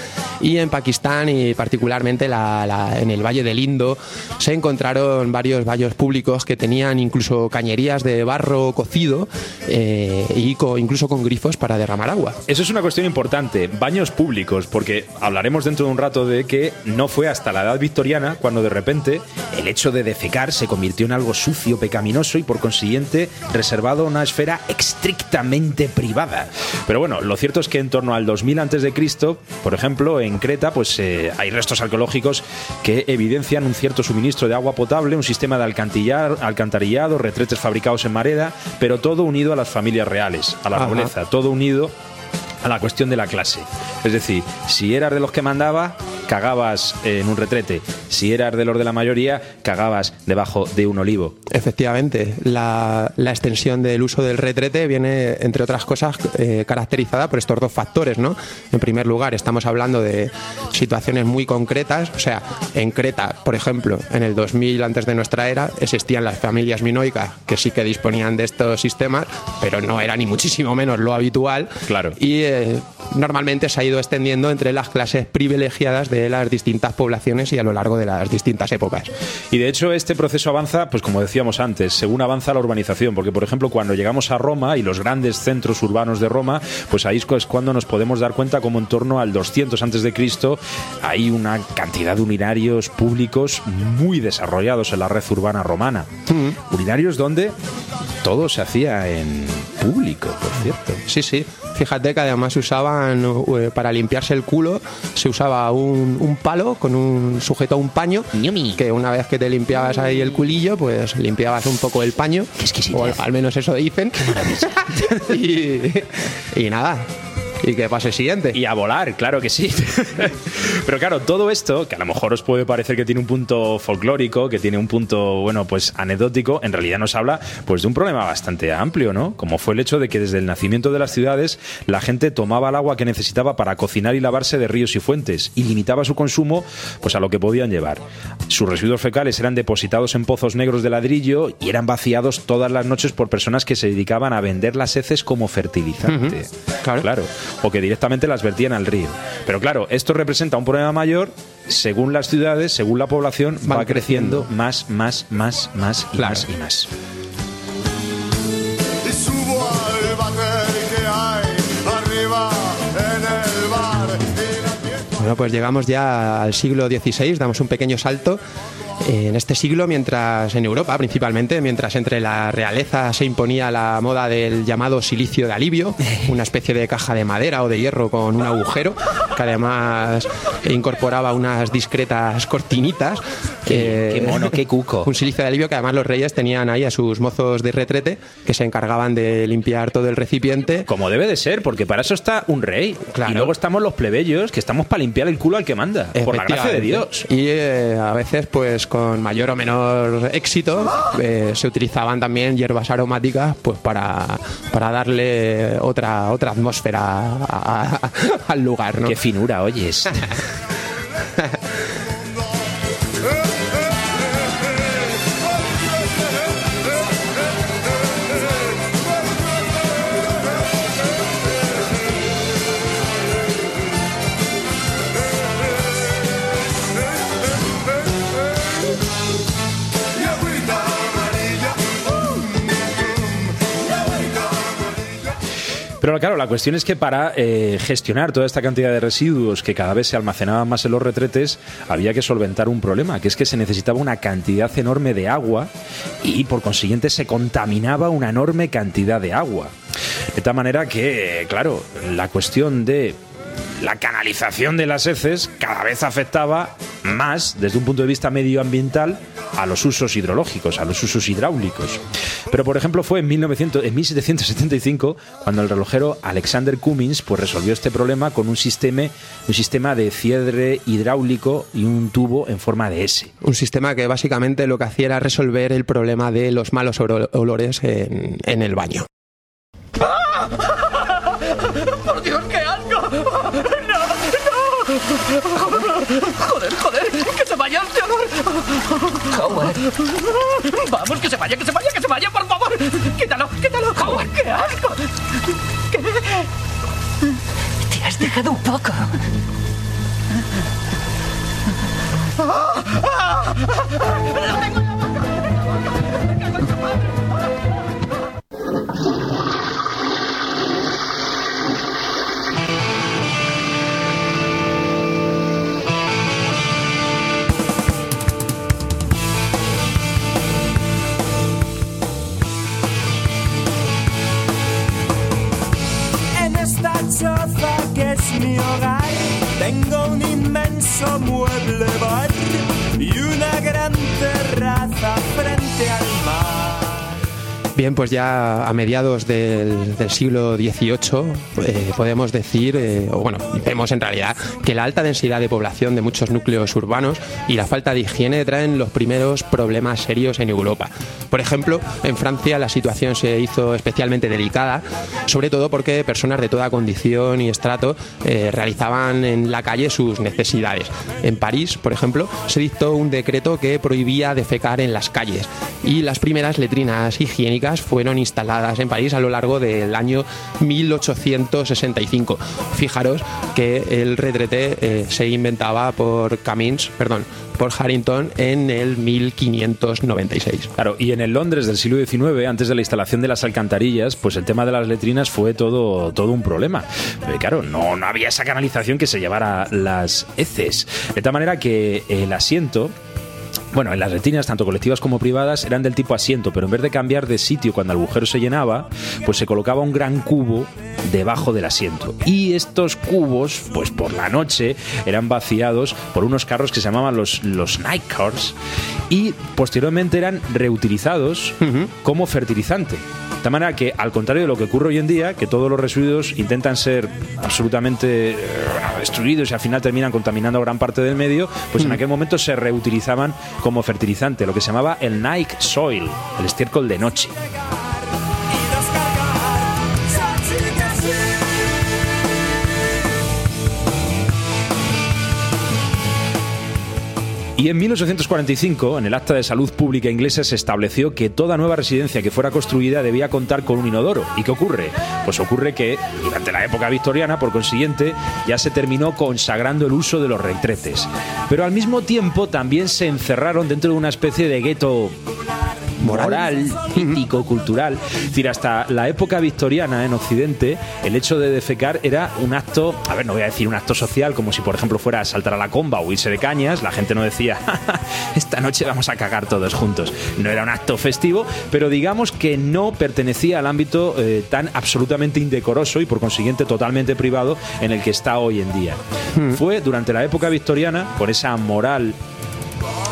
y en Pakistán y particularmente la- la- en el Valle del Indo se encontraron varios baños públicos que tenían incluso cañerías de barro cocido eh, y incluso con grifos para derramar agua. Eso es una cuestión importante, baños públicos, porque hablaremos dentro de un rato de que no fue hasta la edad victoriana cuando de repente el hecho de defecar se convirtió en algo sucio, pecaminoso y por consiguiente reservado a una esfera estrictamente privada. Pero bueno, lo cierto es que en torno al 2000 antes de Cristo, por ejemplo, en Creta, pues eh, hay restos arqueológicos que evidencian un cierto suministro de agua potable, un sistema de alcantillar- alcantarillado, retretes fabricados en mareda, pero todo unido a las familias reales, a la Ajá. nobleza, todo unido a la cuestión de la clase. Es decir, si eras de los que mandaba, cagabas en un retrete. Si eras de los de la mayoría, cagabas debajo de un olivo. Efectivamente, la, la extensión del uso del retrete viene, entre otras cosas, eh, caracterizada por estos dos factores, ¿no? En primer lugar, estamos hablando de situaciones muy concretas, o sea, en Creta, por ejemplo, en el 2000 antes de nuestra era, existían las familias minoicas que sí que disponían de estos sistemas, pero no era ni muchísimo menos lo habitual. Claro. Y eh, normalmente se ha ido extendiendo entre las clases privilegiadas de las distintas poblaciones y a lo largo de las distintas épocas. Y de hecho este proceso avanza, pues como decíamos antes, según avanza la urbanización, porque por ejemplo cuando llegamos a Roma y los grandes centros urbanos de Roma, pues ahí es cuando nos podemos dar cuenta como en torno al 200 antes de Cristo hay una cantidad de urinarios públicos muy desarrollados en la red urbana romana. Urinarios donde todo se hacía en público, por cierto. Sí, sí. Fíjate que además se usaban eh, para limpiarse el culo, se usaba un, un palo con un sujeto a un paño, que una vez que te limpiabas ahí el culillo, pues limpiabas un poco el paño, o al, al menos eso dicen. y, y nada. Y que pase el siguiente. Y a volar, claro que sí. Pero claro, todo esto, que a lo mejor os puede parecer que tiene un punto folclórico, que tiene un punto, bueno, pues anecdótico, en realidad nos habla pues de un problema bastante amplio, ¿no? Como fue el hecho de que desde el nacimiento de las ciudades la gente tomaba el agua que necesitaba para cocinar y lavarse de ríos y fuentes y limitaba su consumo pues a lo que podían llevar. Sus residuos fecales eran depositados en pozos negros de ladrillo y eran vaciados todas las noches por personas que se dedicaban a vender las heces como fertilizante. Claro. claro. O que directamente las vertían al río. Pero claro, esto representa un problema mayor según las ciudades, según la población, Van va creciendo, creciendo. más, más, más, más y Claro. más y más. Bueno, pues llegamos ya al siglo XVI, damos un pequeño salto. En este siglo, mientras en Europa principalmente, mientras entre la realeza se imponía la moda del llamado silicio de alivio, una especie de caja de madera o de hierro con un agujero, que además incorporaba unas discretas cortinitas. Qué- eh, qué mono, qué cuco. Un silicio de alivio que además los reyes tenían ahí a sus mozos de retrete que se encargaban de limpiar todo el recipiente. Como debe de ser, porque para eso está un rey. Claro. Y luego estamos los plebeyos, que estamos para limpiar el culo al que manda. Por la gracia de. Dios. Y eh, a veces, pues con mayor o menor éxito, eh, se utilizaban también hierbas aromáticas pues para, para darle otra, otra atmósfera a- a- al lugar. ¿no? Qué finura, oyes. Pero claro, la cuestión es que para eh, gestionar toda esta cantidad de residuos que cada vez se almacenaban más en los retretes, había que solventar un problema, que es que se necesitaba una cantidad enorme de agua y por consiguiente se contaminaba una enorme cantidad de agua. De tal manera que, claro, la cuestión de la canalización de las heces cada vez afectaba más desde un punto de vista medioambiental a los usos hidrológicos, a los usos hidráulicos. Pero por ejemplo fue en, 1900, en 1775 cuando el relojero Alexander Cummins pues, resolvió este problema con un sistema, un sistema de cierre hidráulico y un tubo en forma de S. Un sistema que básicamente lo que hacía era resolver el problema de los malos olores en, en el baño. ¡Por Dios, qué asco! ¡No, no! ¡Joder, joder! ¡Que se vaya este olor! ¡Vamos, que se vaya, que se vaya, que se vaya, por favor! ¡Quítalo, quítalo! ¡Howard, qué asco! ¿Qué? Te has dejado un poco. ¡Lo tengo en la boca! Mi hogar, tengo un inmenso mueble bar y una gran terraza frente al mar. Bien, pues ya a mediados del, del siglo XVIII eh, podemos decir, eh, o bueno, vemos en realidad que la alta densidad de población de muchos núcleos urbanos y la falta de higiene traen los primeros problemas serios en Europa. Por ejemplo, en Francia la situación se hizo especialmente delicada, sobre todo porque personas de toda condición y estrato eh, realizaban en la calle sus necesidades. En París, por ejemplo, se dictó un decreto que prohibía defecar en las calles y las primeras letrinas higiénicas fueron instaladas en París a lo largo del año 1865. Fijaros que el retrete eh, se inventaba por Cummins, perdón, por Harrington en el 1596. Claro, y en el Londres del siglo XIX, antes de la instalación de las alcantarillas, pues el tema de las letrinas fue todo, todo un problema. Claro, no, no había esa canalización que se llevara las heces. De tal manera que el asiento bueno, en las retinas, tanto colectivas como privadas, eran del tipo asiento, pero en vez de cambiar de sitio cuando el agujero se llenaba, pues se colocaba un gran cubo debajo del asiento. Y estos cubos, pues por la noche, eran vaciados por unos carros que se llamaban los, los night cars y posteriormente eran reutilizados como fertilizante. De manera que, al contrario de lo que ocurre hoy en día, que todos los residuos intentan ser absolutamente eh, destruidos y al final terminan contaminando gran parte del medio, pues en aquel momento se reutilizaban como fertilizante, lo que se llamaba el night soil, el estiércol de noche. Y en 1845, en el Acta de Salud Pública inglesa, se estableció que toda nueva residencia que fuera construida debía contar con un inodoro. ¿Y qué ocurre? Pues ocurre que durante la época victoriana, por consiguiente, ya se terminó consagrando el uso de los retretes. Pero al mismo tiempo también se encerraron dentro de una especie de gueto moral, ético, cultural. Es decir, hasta la época victoriana en Occidente, el hecho de defecar era un acto, a ver, no voy a decir un acto social, como si por ejemplo fuera saltar a la comba o irse de cañas, la gente no decía, "Ja, ja, esta noche vamos a cagar todos juntos. No era un acto festivo, pero digamos que no pertenecía al ámbito eh, tan absolutamente indecoroso y por consiguiente totalmente privado en el que está hoy en día. Fue durante la época victoriana, por esa moral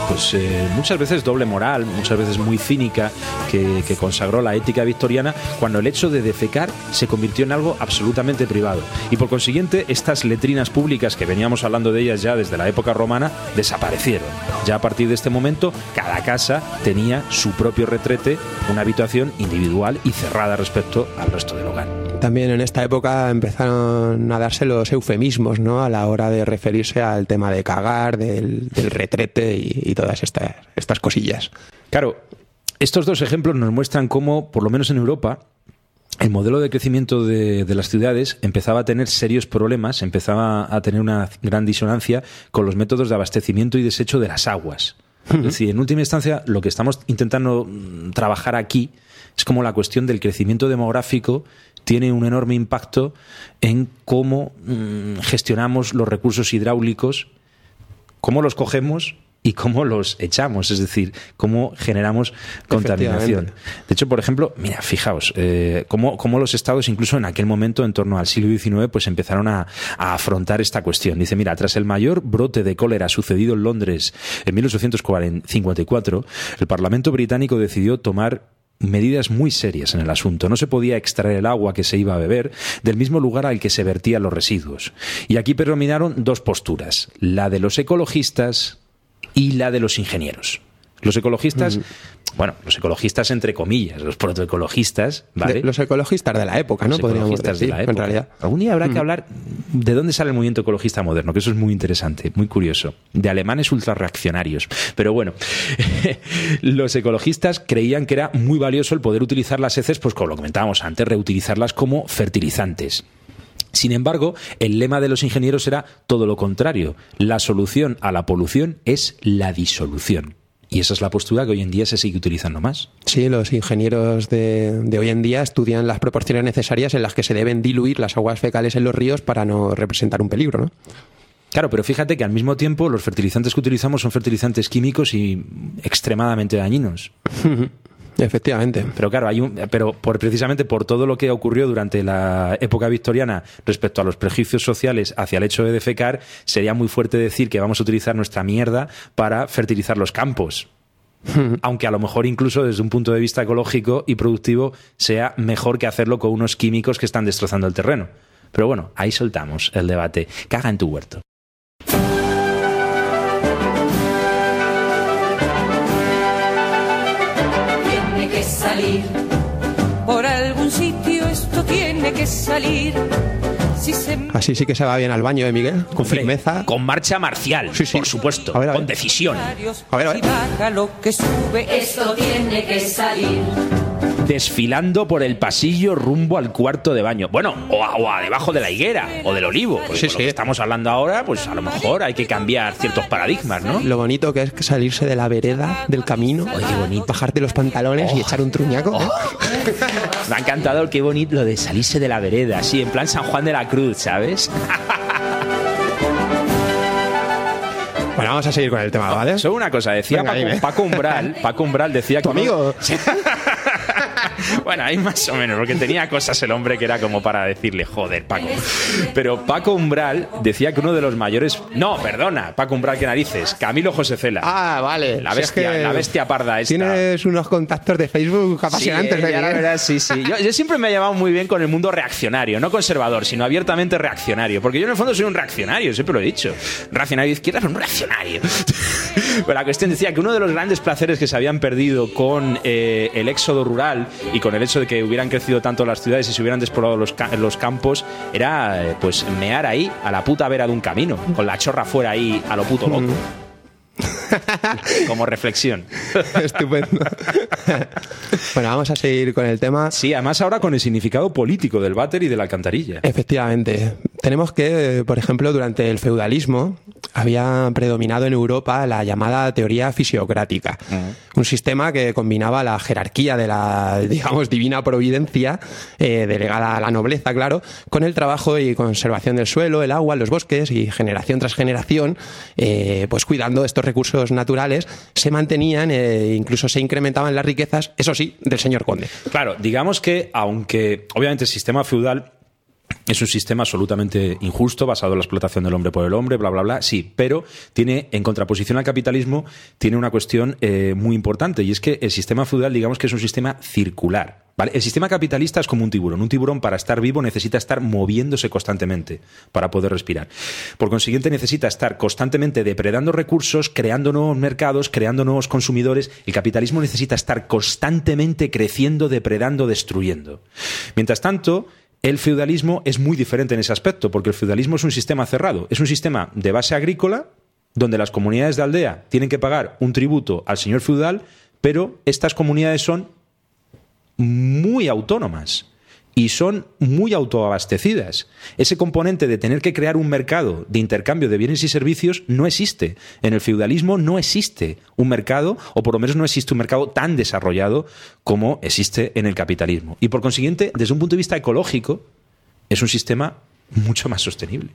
pues eh, muchas veces doble moral, muchas veces muy cínica, que, que consagró la ética victoriana, cuando el hecho de defecar se convirtió en algo absolutamente privado. Y por consiguiente, estas letrinas públicas, que veníamos hablando de ellas ya desde la época romana, desaparecieron. Ya a partir de este momento, cada casa tenía su propio retrete, una habitación individual y cerrada respecto al resto del hogar. También en esta época empezaron a darse los eufemismos, ¿no? A la hora de referirse al tema de cagar, del, del retrete y, y todas estas, estas cosillas. Claro, estos dos ejemplos nos muestran cómo, por lo menos en Europa, el modelo de crecimiento de, de las ciudades empezaba a tener serios problemas, empezaba a tener una gran disonancia con los métodos de abastecimiento y desecho de las aguas. Es decir, en última instancia, lo que estamos intentando mm, trabajar aquí es como la cuestión del crecimiento demográfico tiene un enorme impacto en cómo mm, gestionamos los recursos hidráulicos, cómo los cogemos y cómo los echamos, es decir, cómo generamos contaminación. De hecho, por ejemplo, mira, fijaos, eh, cómo, cómo los estados, incluso en aquel momento, en torno al siglo XIX, pues empezaron a, a afrontar esta cuestión. Dice, mira, tras el mayor brote de cólera sucedido en Londres en 1854, el Parlamento británico decidió tomar medidas muy serias en el asunto. No se podía extraer el agua que se iba a beber del mismo lugar al que se vertían los residuos. Y aquí predominaron dos posturas, la de los ecologistas y la de los ingenieros. Los ecologistas, bueno, los ecologistas entre comillas, los protoecologistas, ¿vale? De- los ecologistas de la época, ¿no? Los Podríamos ecologistas de decir, la en época. realidad. Algún día habrá que Mm. hablar de dónde sale el movimiento ecologista moderno, que eso es muy interesante, muy curioso. De alemanes ultrarreaccionarios. Pero bueno, los ecologistas creían que era muy valioso el poder utilizar las heces, pues como lo comentábamos antes, reutilizarlas como fertilizantes. Sin embargo, el lema de los ingenieros era todo lo contrario. La solución a la polución es la disolución. Y esa es la postura que hoy en día se sigue utilizando más. Sí, los ingenieros de, de hoy en día estudian las proporciones necesarias en las que se deben diluir las aguas fecales en los ríos para no representar un peligro, ¿no? Claro, pero fíjate que al mismo tiempo los fertilizantes que utilizamos son fertilizantes químicos y extremadamente dañinos. Efectivamente. Pero claro, hay un, pero por, precisamente por todo lo que ocurrió durante la época victoriana respecto a los prejuicios sociales hacia el hecho de defecar, sería muy fuerte decir que vamos a utilizar nuestra mierda para fertilizar los campos. Aunque a lo mejor incluso desde un punto de vista ecológico y productivo sea mejor que hacerlo con unos químicos que están destrozando el terreno. Pero bueno, ahí soltamos el debate. Caga en tu huerto. Salir. Por algún sitio esto tiene que salir. Así sí que se va bien al baño, ¿eh, Miguel? Con firmeza. Con marcha marcial, por supuesto. con decisión. A ver, a ver. si baja lo que sube, esto tiene que salir. desfilando por el pasillo rumbo al cuarto de baño. Bueno, o a, o a debajo de la higuera o del olivo. Porque por lo que estamos hablando ahora, pues a lo mejor hay que cambiar ciertos paradigmas, ¿no? Lo bonito que es que salirse de la vereda, del camino, bajarte los pantalones y echar un truñaco. ¿eh? Me ha encantado el qué bonito lo de salirse de la vereda, así, en plan San Juan de la Cruz, ¿sabes? Bueno, vamos a seguir con el tema, ¿vale? Solo una cosa, decía Venga, Paco, Umbral, Paco Umbral decía que... ¿Tu amigo? Bueno, ahí más o menos, porque tenía cosas el hombre que era como para decirle, joder, Paco. Pero Paco Umbral decía que uno de los mayores... No, perdona, Paco Umbral, qué narices. Camilo José Cela. Ah, vale. La es bestia, que la bestia parda esta. Tienes unos contactos de Facebook apasionantes, Sí, ¿eh, la verdad, sí, sí. Yo, yo siempre me he llevado muy bien con el mundo reaccionario, no conservador, sino abiertamente reaccionario. Porque yo en el fondo soy un reaccionario, siempre lo he dicho. Reaccionario de izquierda, pero un reaccionario. Pero la cuestión decía que uno de los grandes placeres que se habían perdido con eh, el éxodo rural y con el hecho de que hubieran crecido tanto las ciudades y se hubieran despoblado los, los campos era eh, pues mear ahí a la puta vera de un camino, con la chorra fuera ahí a lo puto loco. Como reflexión. Estupendo. bueno, vamos a seguir con el tema. Sí, además ahora con el significado político del váter y de la alcantarilla. Efectivamente. Tenemos que, por ejemplo, durante el feudalismo había predominado en Europa la llamada teoría fisiocrática, un sistema que combinaba la jerarquía de la, digamos, divina providencia, eh, delegada a la nobleza, claro, con el trabajo y conservación del suelo, el agua, los bosques y generación tras generación, eh, pues cuidando estos recursos naturales, se mantenían e incluso se incrementaban las riquezas, eso sí, del señor conde. Claro, digamos que aunque obviamente el sistema feudal es un sistema absolutamente injusto, basado en la explotación del hombre por el hombre, bla, bla, bla. Sí, pero tiene, en contraposición al capitalismo, tiene una cuestión eh, muy importante y es que el sistema feudal, digamos que es un sistema circular. El sistema capitalista es como un tiburón. Un tiburón, para estar vivo, necesita estar moviéndose constantemente para poder respirar. Por consiguiente, necesita estar constantemente depredando recursos, creando nuevos mercados, creando nuevos consumidores. El capitalismo necesita estar constantemente creciendo, depredando, destruyendo. Mientras tanto, el feudalismo es muy diferente en ese aspecto, porque el feudalismo es un sistema cerrado, es un sistema de base agrícola, donde las comunidades de aldea tienen que pagar un tributo al señor feudal, pero estas comunidades son muy autónomas y son muy autoabastecidas. Ese componente de tener que crear un mercado de intercambio de bienes y servicios no existe. En el feudalismo no existe un mercado, o por lo menos no existe un mercado tan desarrollado como existe en el capitalismo. Y por consiguiente, desde un punto de vista ecológico, es un sistema mucho más sostenible.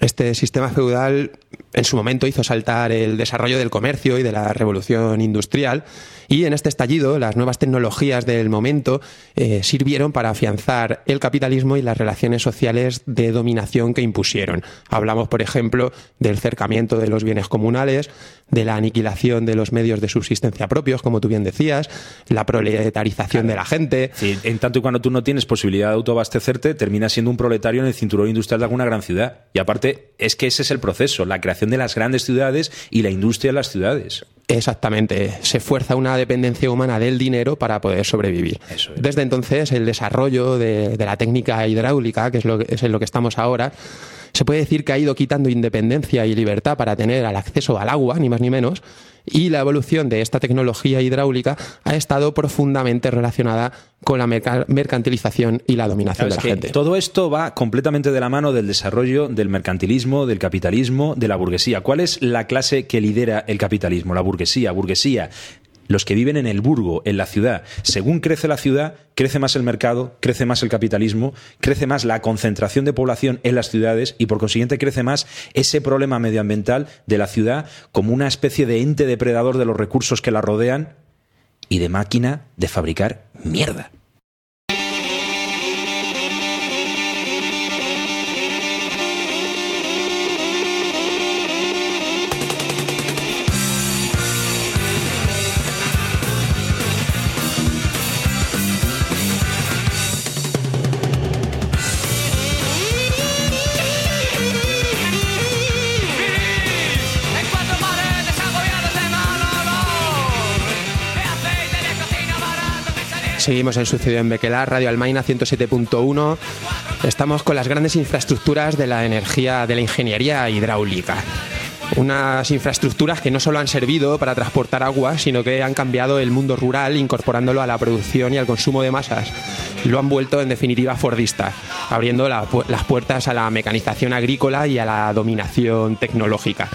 Este sistema feudal en su momento hizo saltar el desarrollo del comercio y de la revolución industrial y en este estallido las nuevas tecnologías del momento eh, sirvieron para afianzar el capitalismo y las relaciones sociales de dominación que impusieron. Hablamos, por ejemplo, del cercamiento de los bienes comunales, de la aniquilación de los medios de subsistencia propios, como tú bien decías, la proletarización de la gente. Sí, en tanto y cuando tú no tienes posibilidad de autoabastecerte, terminas siendo un proletario en el cinturón industrial de alguna gran ciudad. Y aparte, es que ese es el proceso, la creación de las grandes ciudades y la industria de las ciudades. Exactamente, se fuerza una dependencia humana del dinero para poder sobrevivir. Eso es. Desde entonces, el desarrollo de, de la técnica hidráulica, que es, lo, que- es en lo que estamos ahora, se puede decir que ha ido quitando independencia y libertad para tener al acceso al agua, ni más ni menos, y la evolución de esta tecnología hidráulica ha estado profundamente relacionada con la merca- mercantilización y la dominación de la gente. todo esto va completamente de la mano del desarrollo del mercantilismo, del capitalismo, de la burguesía. ¿Cuál es la clase que lidera el capitalismo? La burguesía. Burguesía. Los que viven en el burgo, en la ciudad. Según crece la ciudad, crece más el mercado, crece más el capitalismo, crece más la concentración de población en las ciudades y por consiguiente crece más ese problema medioambiental de la ciudad como una especie de ente depredador de los recursos que la rodean y de máquina de fabricar mierda. Seguimos en Sucedió en Bequelar, Radio Almaina 107.1. Estamos con las grandes infraestructuras de la energía, de la ingeniería hidráulica. Unas infraestructuras que no solo han servido para transportar agua, sino que han cambiado el mundo rural incorporándolo a la producción y al consumo de masas. Lo han vuelto en definitiva fordista, abriendo las puertas a la mecanización agrícola y a la dominación tecnológica.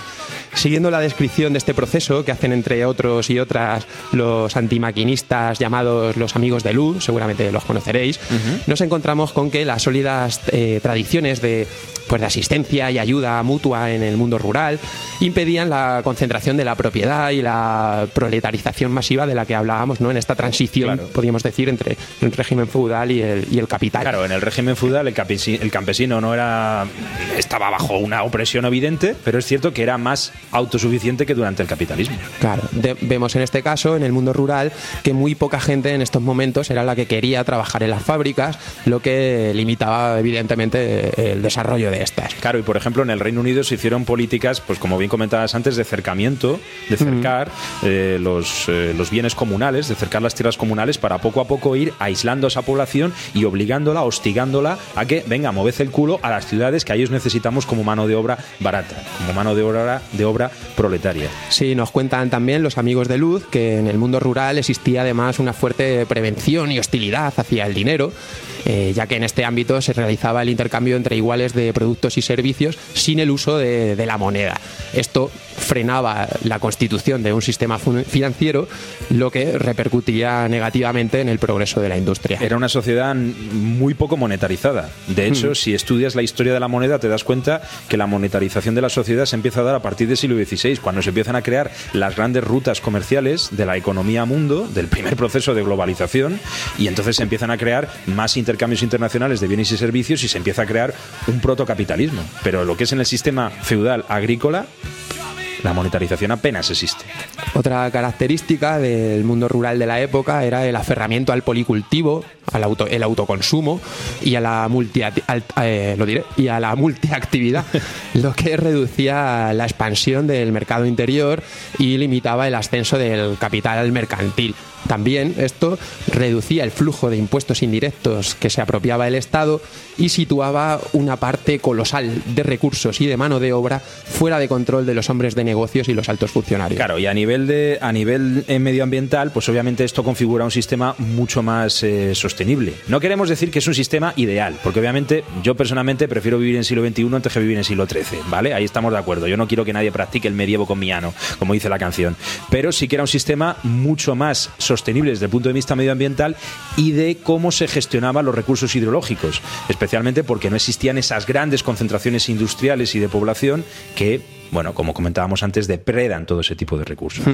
Siguiendo la descripción de este proceso que hacen entre otros y otras los antimaquinistas llamados los amigos de luz, seguramente los conoceréis, nos encontramos con que las sólidas eh, tradiciones de, pues, de asistencia y ayuda mutua en el mundo rural impedían la concentración de la propiedad y la proletarización masiva de la que hablábamos ¿no? en esta transición, podríamos decir, entre el régimen feudal y el, y el capital. Claro, en el régimen feudal el campesi- el campesino no era estaba bajo una opresión evidente, pero es cierto que era más autosuficiente que durante el capitalismo. Claro, de- vemos en este caso, en el mundo rural, que muy poca gente en estos momentos era la que quería trabajar en las fábricas, lo que limitaba evidentemente el desarrollo de estas. Claro, y por ejemplo en el Reino Unido se hicieron políticas, pues como bien comentabas antes, de cercamiento, de cercar eh, los, eh, los bienes comunales, de cercar las tierras comunales para poco a poco ir aislando a esa población y obligándola, hostigándola a que venga, moved el culo a las ciudades que a ellos necesitamos como mano de obra barata, como mano de obra, de obra proletaria. Sí, nos cuentan también los amigos de Luz que en el mundo rural existía además una fuerte prevención y hostilidad hacia el dinero, eh, ya que en este ámbito se realizaba el intercambio entre iguales de productos y servicios sin el uso de, de la moneda. Esto frenaba la constitución de un sistema financiero, lo que repercutía negativamente en el progreso de la industria. Era una sociedad muy poco monetarizada. De hecho, Mm. si estudias la historia de la moneda, te das cuenta que la monetarización de la sociedad se empieza a dar a partir del siglo XVI, cuando se empiezan a crear las grandes rutas comerciales de la economía mundo, del primer proceso de globalización, y entonces se empiezan a crear más intercambios internacionales de bienes y servicios y se empieza a crear un protocapitalismo. Pero lo que es en el sistema feudal agrícola, la monetarización apenas existe. Otra característica del mundo rural de la época era el aferramiento al policultivo, al auto, el autoconsumo y a la multi, al- eh, lo diré, y a la multiactividad, lo que reducía la expansión del mercado interior y limitaba el ascenso del capital mercantil. También esto reducía el flujo de impuestos indirectos que se apropiaba el Estado y situaba una parte colosal de recursos y de mano de obra fuera de control de los hombres de negocios y los altos funcionarios. Claro, y a nivel de a nivel eh, medioambiental, pues obviamente esto configura un sistema mucho más eh, sostenible. No queremos decir que es un sistema ideal, porque obviamente yo personalmente prefiero vivir en siglo XXI antes que vivir en siglo XIII, ¿vale? Ahí estamos de acuerdo. Yo no quiero que nadie practique el medievo con mi ano, como dice la canción, pero sí que era un sistema mucho más sostenible desde el punto de vista medioambiental y de cómo se gestionaban los recursos hidrológicos, especialmente porque no existían esas grandes concentraciones industriales y de población que, bueno, como comentábamos antes, depredan todo ese tipo de recursos.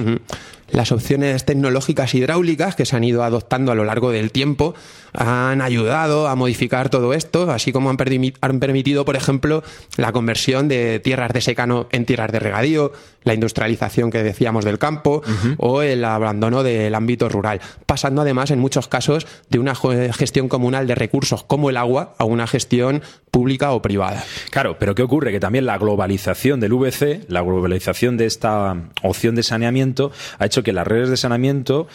Las opciones tecnológicas hidráulicas que se han ido adoptando a lo largo del tiempo han ayudado a modificar todo esto, así como han, han permitido, por ejemplo, la conversión de tierras de secano en tierras de regadío, la industrialización que decíamos del campo o el abandono del ámbito rural, pasando además en muchos casos de una gestión comunal de recursos como el agua a una gestión pública o privada. Claro, pero ¿qué ocurre? Que también la globalización del VC, la globalización de esta opción de saneamiento, ha hecho que las redes de saneamiento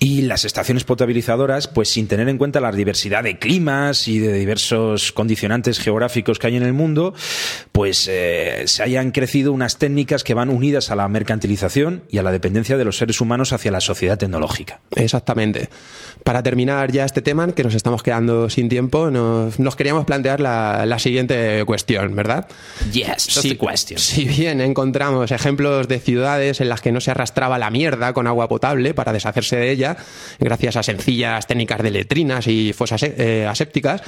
y las estaciones potabilizadoras, pues sin tener en cuenta la diversidad de climas y de diversos condicionantes geográficos que hay en el mundo, pues eh, se hayan crecido unas técnicas que van unidas a la mercantilización y a la dependencia de los seres humanos hacia la sociedad tecnológica. Exactamente. Para terminar ya este tema, que nos estamos quedando sin tiempo, nos, nos queríamos plantear la, la siguiente cuestión, ¿verdad? Yes, Si- question. Si bien encontramos ejemplos de ciudades en las que no se arrastraba la mierda con agua potable para deshacerse de ella, gracias a sencillas técnicas de letrinas y fosas eh, asépticas,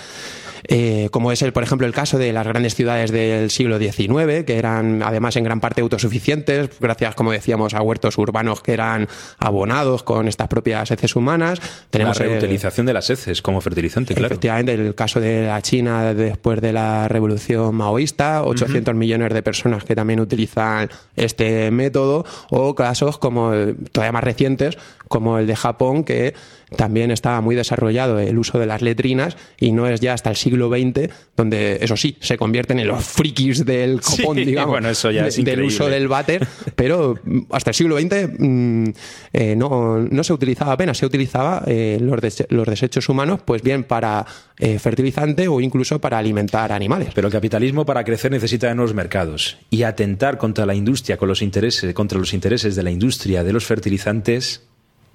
eh, como es el, por ejemplo, el caso de las grandes ciudades del siglo XIX, que eran además en gran parte autosuficientes, gracias, como decíamos, a huertos urbanos que eran abonados con estas propias heces humanas. Tenemos la el- reutilización de las heces como fertilizante, claro. Efectivamente, el caso de la China después de la revolución maoísta, 800 millones de personas que también utilizan este método, o casos como eh, todavía más recientes, como el de Japón, que también estaba muy desarrollado el uso de las letrinas y no es ya hasta el siglo XX donde, eso sí, se convierten en los frikis del Sí, copón, digamos, bueno, eso ya de- es del uso del váter, pero mm, hasta el siglo XX mm, eh, no, no se utilizaba apenas, se utilizaba eh, los, des- los desechos humanos, pues bien para eh, fertilizante o incluso para alimentar animales. Pero el capitalismo para crecer necesita de nuevos mercados y atentar contra la industria con los intereses contra los intereses de la industria de los fertilizantes.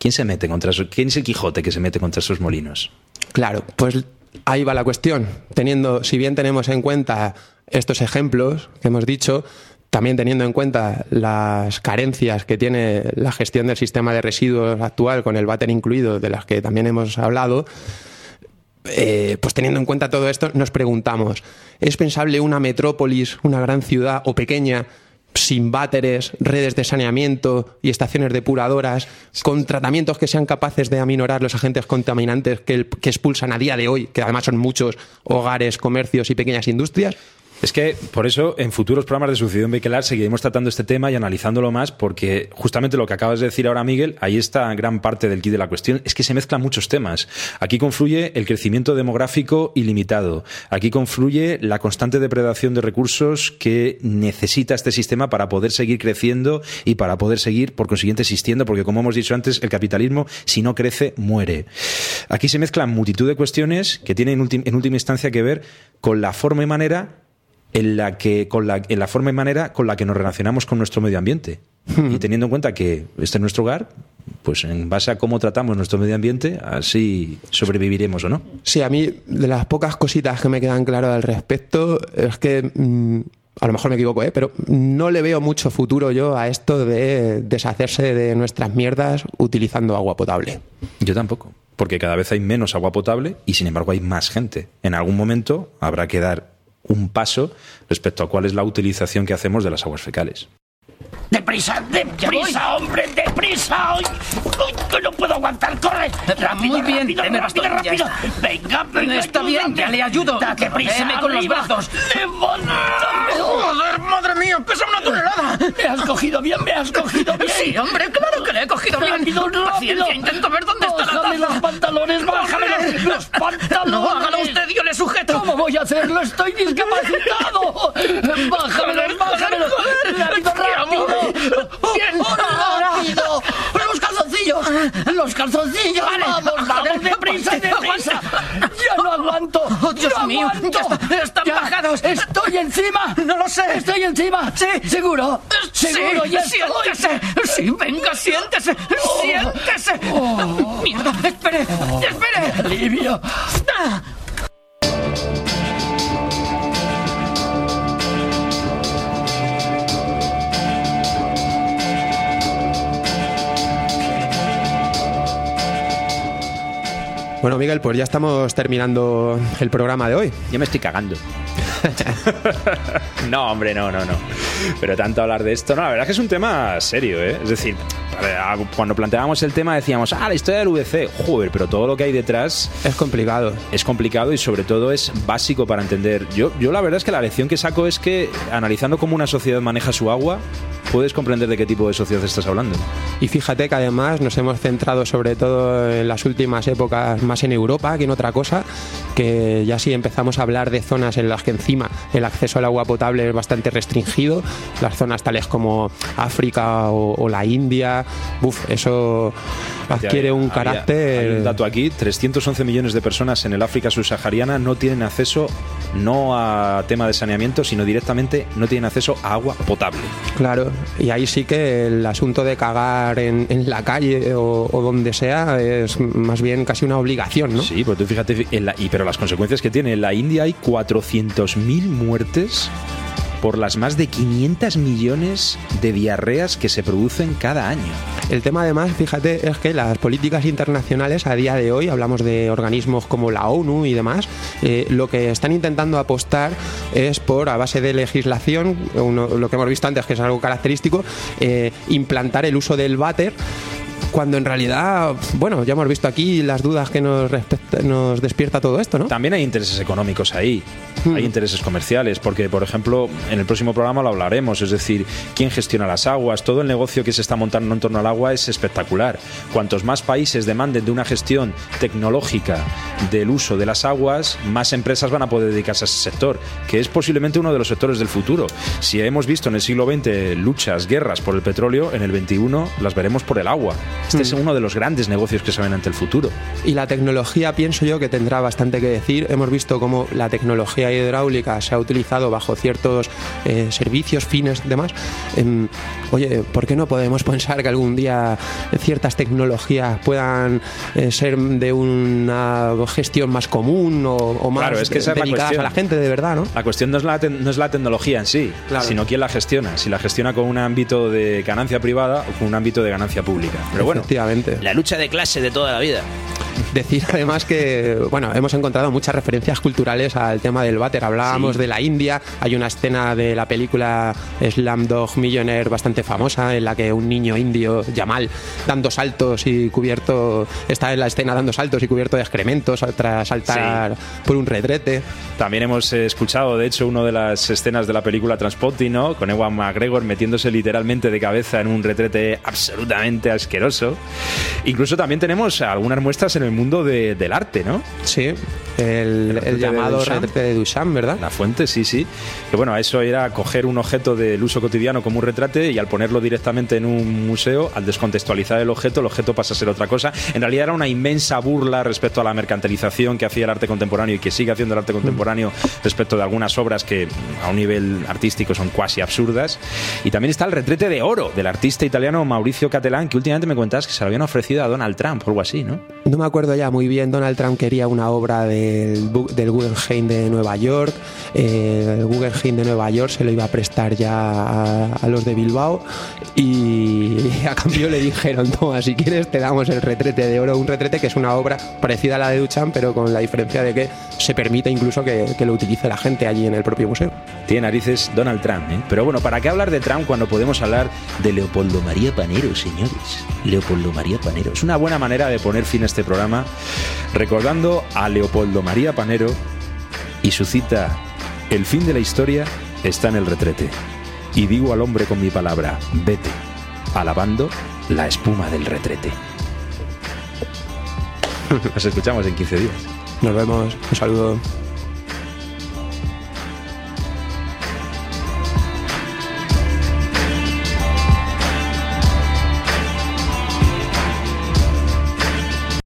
¿Quién se mete contra esos? ¿Quién es el Quijote que se mete contra esos molinos? Claro, pues ahí va la cuestión. Teniendo, si bien tenemos en cuenta estos ejemplos que hemos dicho, también teniendo en cuenta las carencias que tiene la gestión del sistema de residuos actual con el váter incluido, de las que también hemos hablado, eh, pues teniendo en cuenta todo esto, nos preguntamos, ¿es pensable una metrópolis, una gran ciudad o pequeña, sin váteres, redes de saneamiento y estaciones depuradoras, con tratamientos que sean capaces de aminorar los agentes contaminantes que, que expulsan a día de hoy, que además son muchos hogares, comercios y pequeñas industrias? Es que por eso en futuros programas de Sucedió en Bekelar seguiremos tratando este tema y analizándolo más porque justamente lo que acabas de decir ahora Miguel, ahí está gran parte del kit de la cuestión, es que se mezclan muchos temas. Aquí confluye el crecimiento demográfico ilimitado, aquí confluye la constante depredación de recursos que necesita este sistema para poder seguir creciendo y para poder seguir por consiguiente existiendo porque como hemos dicho antes el capitalismo si no crece muere. Aquí se mezclan multitud de cuestiones que tienen en en última instancia que ver con la forma y manera en la que con la, en la forma y manera con la que nos relacionamos con nuestro medio ambiente. Y teniendo en cuenta que este es nuestro hogar, pues en base a cómo tratamos nuestro medio ambiente, así sobreviviremos o no. Sí, a mí de las pocas cositas que me quedan claras al respecto es que mm, a lo mejor me equivoco, ¿eh? pero no le veo mucho futuro yo a esto de deshacerse de nuestras mierdas utilizando agua potable. Yo tampoco, porque cada vez hay menos agua potable y sin embargo hay más gente. En algún momento habrá que dar un paso respecto a cuál es la utilización que hacemos de las aguas fecales. ¡Deprisa, deprisa, hombre, deprisa! ¡Uy, uy, que no puedo aguantar! ¡Corre! ¡Rápido, Muy bien, rápido, deme rápido, bastón, ya rápido! está. ¡Venga, venga! Está bien, ayúdame. ya le ayudo. ¡Date prisa, Deme con los arriba. brazos. ¡Levántame! ¡Joder, madre mía! ¡Pesa una tonelada! ¡Me has cogido bien, me has cogido bien! Sí, hombre, claro que le he cogido bien. ¡Rápido, rápido! Paciencia, intento ver dónde está la ¡Bájame taza. los pantalones, bájame los, los pantalones! No, hágalo usted, yo le sujeto. ¿Cómo voy a hacerlo? ¡Estoy discapacitado! ¡Bájamelos, bájamelos! ¡Rápido, rápido! Bien, ¡Rápido! ¡Los calzoncillos! ¡Los calzoncillos! ¡Vamos, vamos, deprisa, deprisa! ¡Ya no aguanto! Oh, Dios ¡No mío, aguanto! está- están Ya, bajados. ¡Estoy encima! No lo sé. ¡Estoy encima! Sí. ¿Seguro? ¿Seguro? Sí, ¡Ya estoy! siéntese. Sí, venga, siéntese. Siéntese. Mierda, espere, espere. ¡Alivio! Ah. Bueno, Miguel, pues ya estamos terminando el programa de hoy. Yo me estoy cagando. no, hombre, no, no, no. Pero tanto hablar de esto, no, la verdad es que es un tema serio, ¿eh? Es decir, cuando planteábamos el tema decíamos, ah, la historia del VC, joder, pero todo lo que hay detrás Es complicado. es complicado y sobre todo es básico para entender. Yo, yo la verdad es que la lección que saco es que analizando cómo una sociedad maneja su agua, puedes comprender de qué tipo de sociedad estás hablando. Y fíjate que además nos hemos centrado sobre todo en las últimas épocas más en Europa que en otra cosa, que ya sí empezamos a hablar de zonas en las que encima el acceso al agua potable es bastante restringido, las zonas tales como África o, o la India, uf, eso adquiere un Había- carácter... hay un dato aquí, 311 millones de personas en el África subsahariana no tienen acceso no a tema de saneamiento, sino directamente no tienen acceso a agua potable. Claro, y ahí sí que el asunto de cagar en, en la calle o, o donde sea es más bien casi una obligación, ¿no? Sí, pues tú fíjate, en la- y, pero las consecuencias que tiene. En la India hay 400.000 muertes por las más de 500 millones de diarreas que se producen cada año. El tema además, fíjate, es que las políticas internacionales a día de hoy, hablamos de organismos como la ONU y demás, eh, lo que están intentando apostar es por, a base de legislación, uno- lo que hemos visto antes, que es algo característico, eh, implantar el uso del váter cuando en realidad, bueno, ya hemos visto aquí las dudas que nos, respecta- nos despierta todo esto, ¿no? También hay intereses económicos ahí, hay intereses comerciales, porque, por ejemplo, en el próximo programa lo hablaremos, es decir, quién gestiona las aguas, todo el negocio que se está montando en torno al agua es espectacular. Cuantos más países demanden de una gestión tecnológica del uso de las aguas, más empresas van a poder dedicarse a ese sector, que es posiblemente uno de los sectores del futuro. Si hemos visto en el siglo XX luchas, guerras por el petróleo, en el XXI las veremos por el agua. Este es uno de los grandes negocios que se ven ante el futuro. Y la tecnología pienso yo que tendrá bastante que decir. Hemos visto cómo la tecnología hidráulica se ha utilizado bajo ciertos eh, servicios, fines, demás. Em, oye, ¿por qué no podemos pensar que algún día ciertas tecnologías puedan eh, ser de una gestión más común o, o más Claro, es que esa es la dedicadas cuestión. a la gente de verdad, ¿no? La cuestión no es la, no es la tecnología en sí, Claro. sino quién la gestiona. Si la gestiona con un ámbito de ganancia privada o con un ámbito de ganancia pública. Pero bueno, Efectivamente. La lucha de clase de toda la vida. Decir además que, bueno, hemos encontrado muchas referencias culturales al tema del váter. Hablábamos de la India, hay una escena de la película Slamdog Millionaire bastante famosa en la que un niño indio, Yamal, dando saltos y cubierto, está en la escena dando saltos y cubierto de excrementos tras saltar por un retrete. También hemos eh, escuchado, de hecho, una de las escenas de la película Transpotting, ¿no? Con Ewan McGregor metiéndose literalmente de cabeza en un retrete absolutamente asqueroso. Incluso también tenemos algunas muestras en el mundo de- del arte, ¿no? Sí, el, el de llamado Duchamp. retrete de Duchamp, ¿verdad? La fuente, sí, sí. Que bueno, eso era coger un objeto del uso cotidiano como un retrate y al ponerlo directamente en un museo, al descontextualizar el objeto, el objeto pasa a ser otra cosa. En realidad era una inmensa burla respecto a la mercantilización que hacía el arte contemporáneo y que sigue haciendo el arte contemporáneo respecto de algunas obras que a un nivel artístico son cuasi absurdas. Y también está el retrete de oro del artista italiano Mauricio Catalán, que últimamente me cuentas que se lo habían ofrecido a Donald Trump o algo así, ¿no? No me acuerdo ya muy bien, Donald Trump quería una obra del, del Guggenheim de Nueva York, eh, el Guggenheim de Nueva York se lo iba a prestar ya a, a los de Bilbao y, a cambio le dijeron, toma, si quieres te damos el retrete de oro, un retrete que es una obra parecida a la de Duchamp, pero con la diferencia de que se permite incluso que, que lo utilice la gente allí en el propio museo. Tiene narices Donald Trump, ¿eh? Pero bueno, ¿para qué hablar de Trump cuando podemos hablar de Leopoldo María Panero, señores? Leopoldo María Panero. Es una buena manera de poner fin a este recordando a Leopoldo María Panero y su cita, el fin de la historia está en el retrete. Y digo al hombre con mi palabra, vete, alabando la espuma del retrete. Nos escuchamos en 15 días. Nos vemos, un saludo.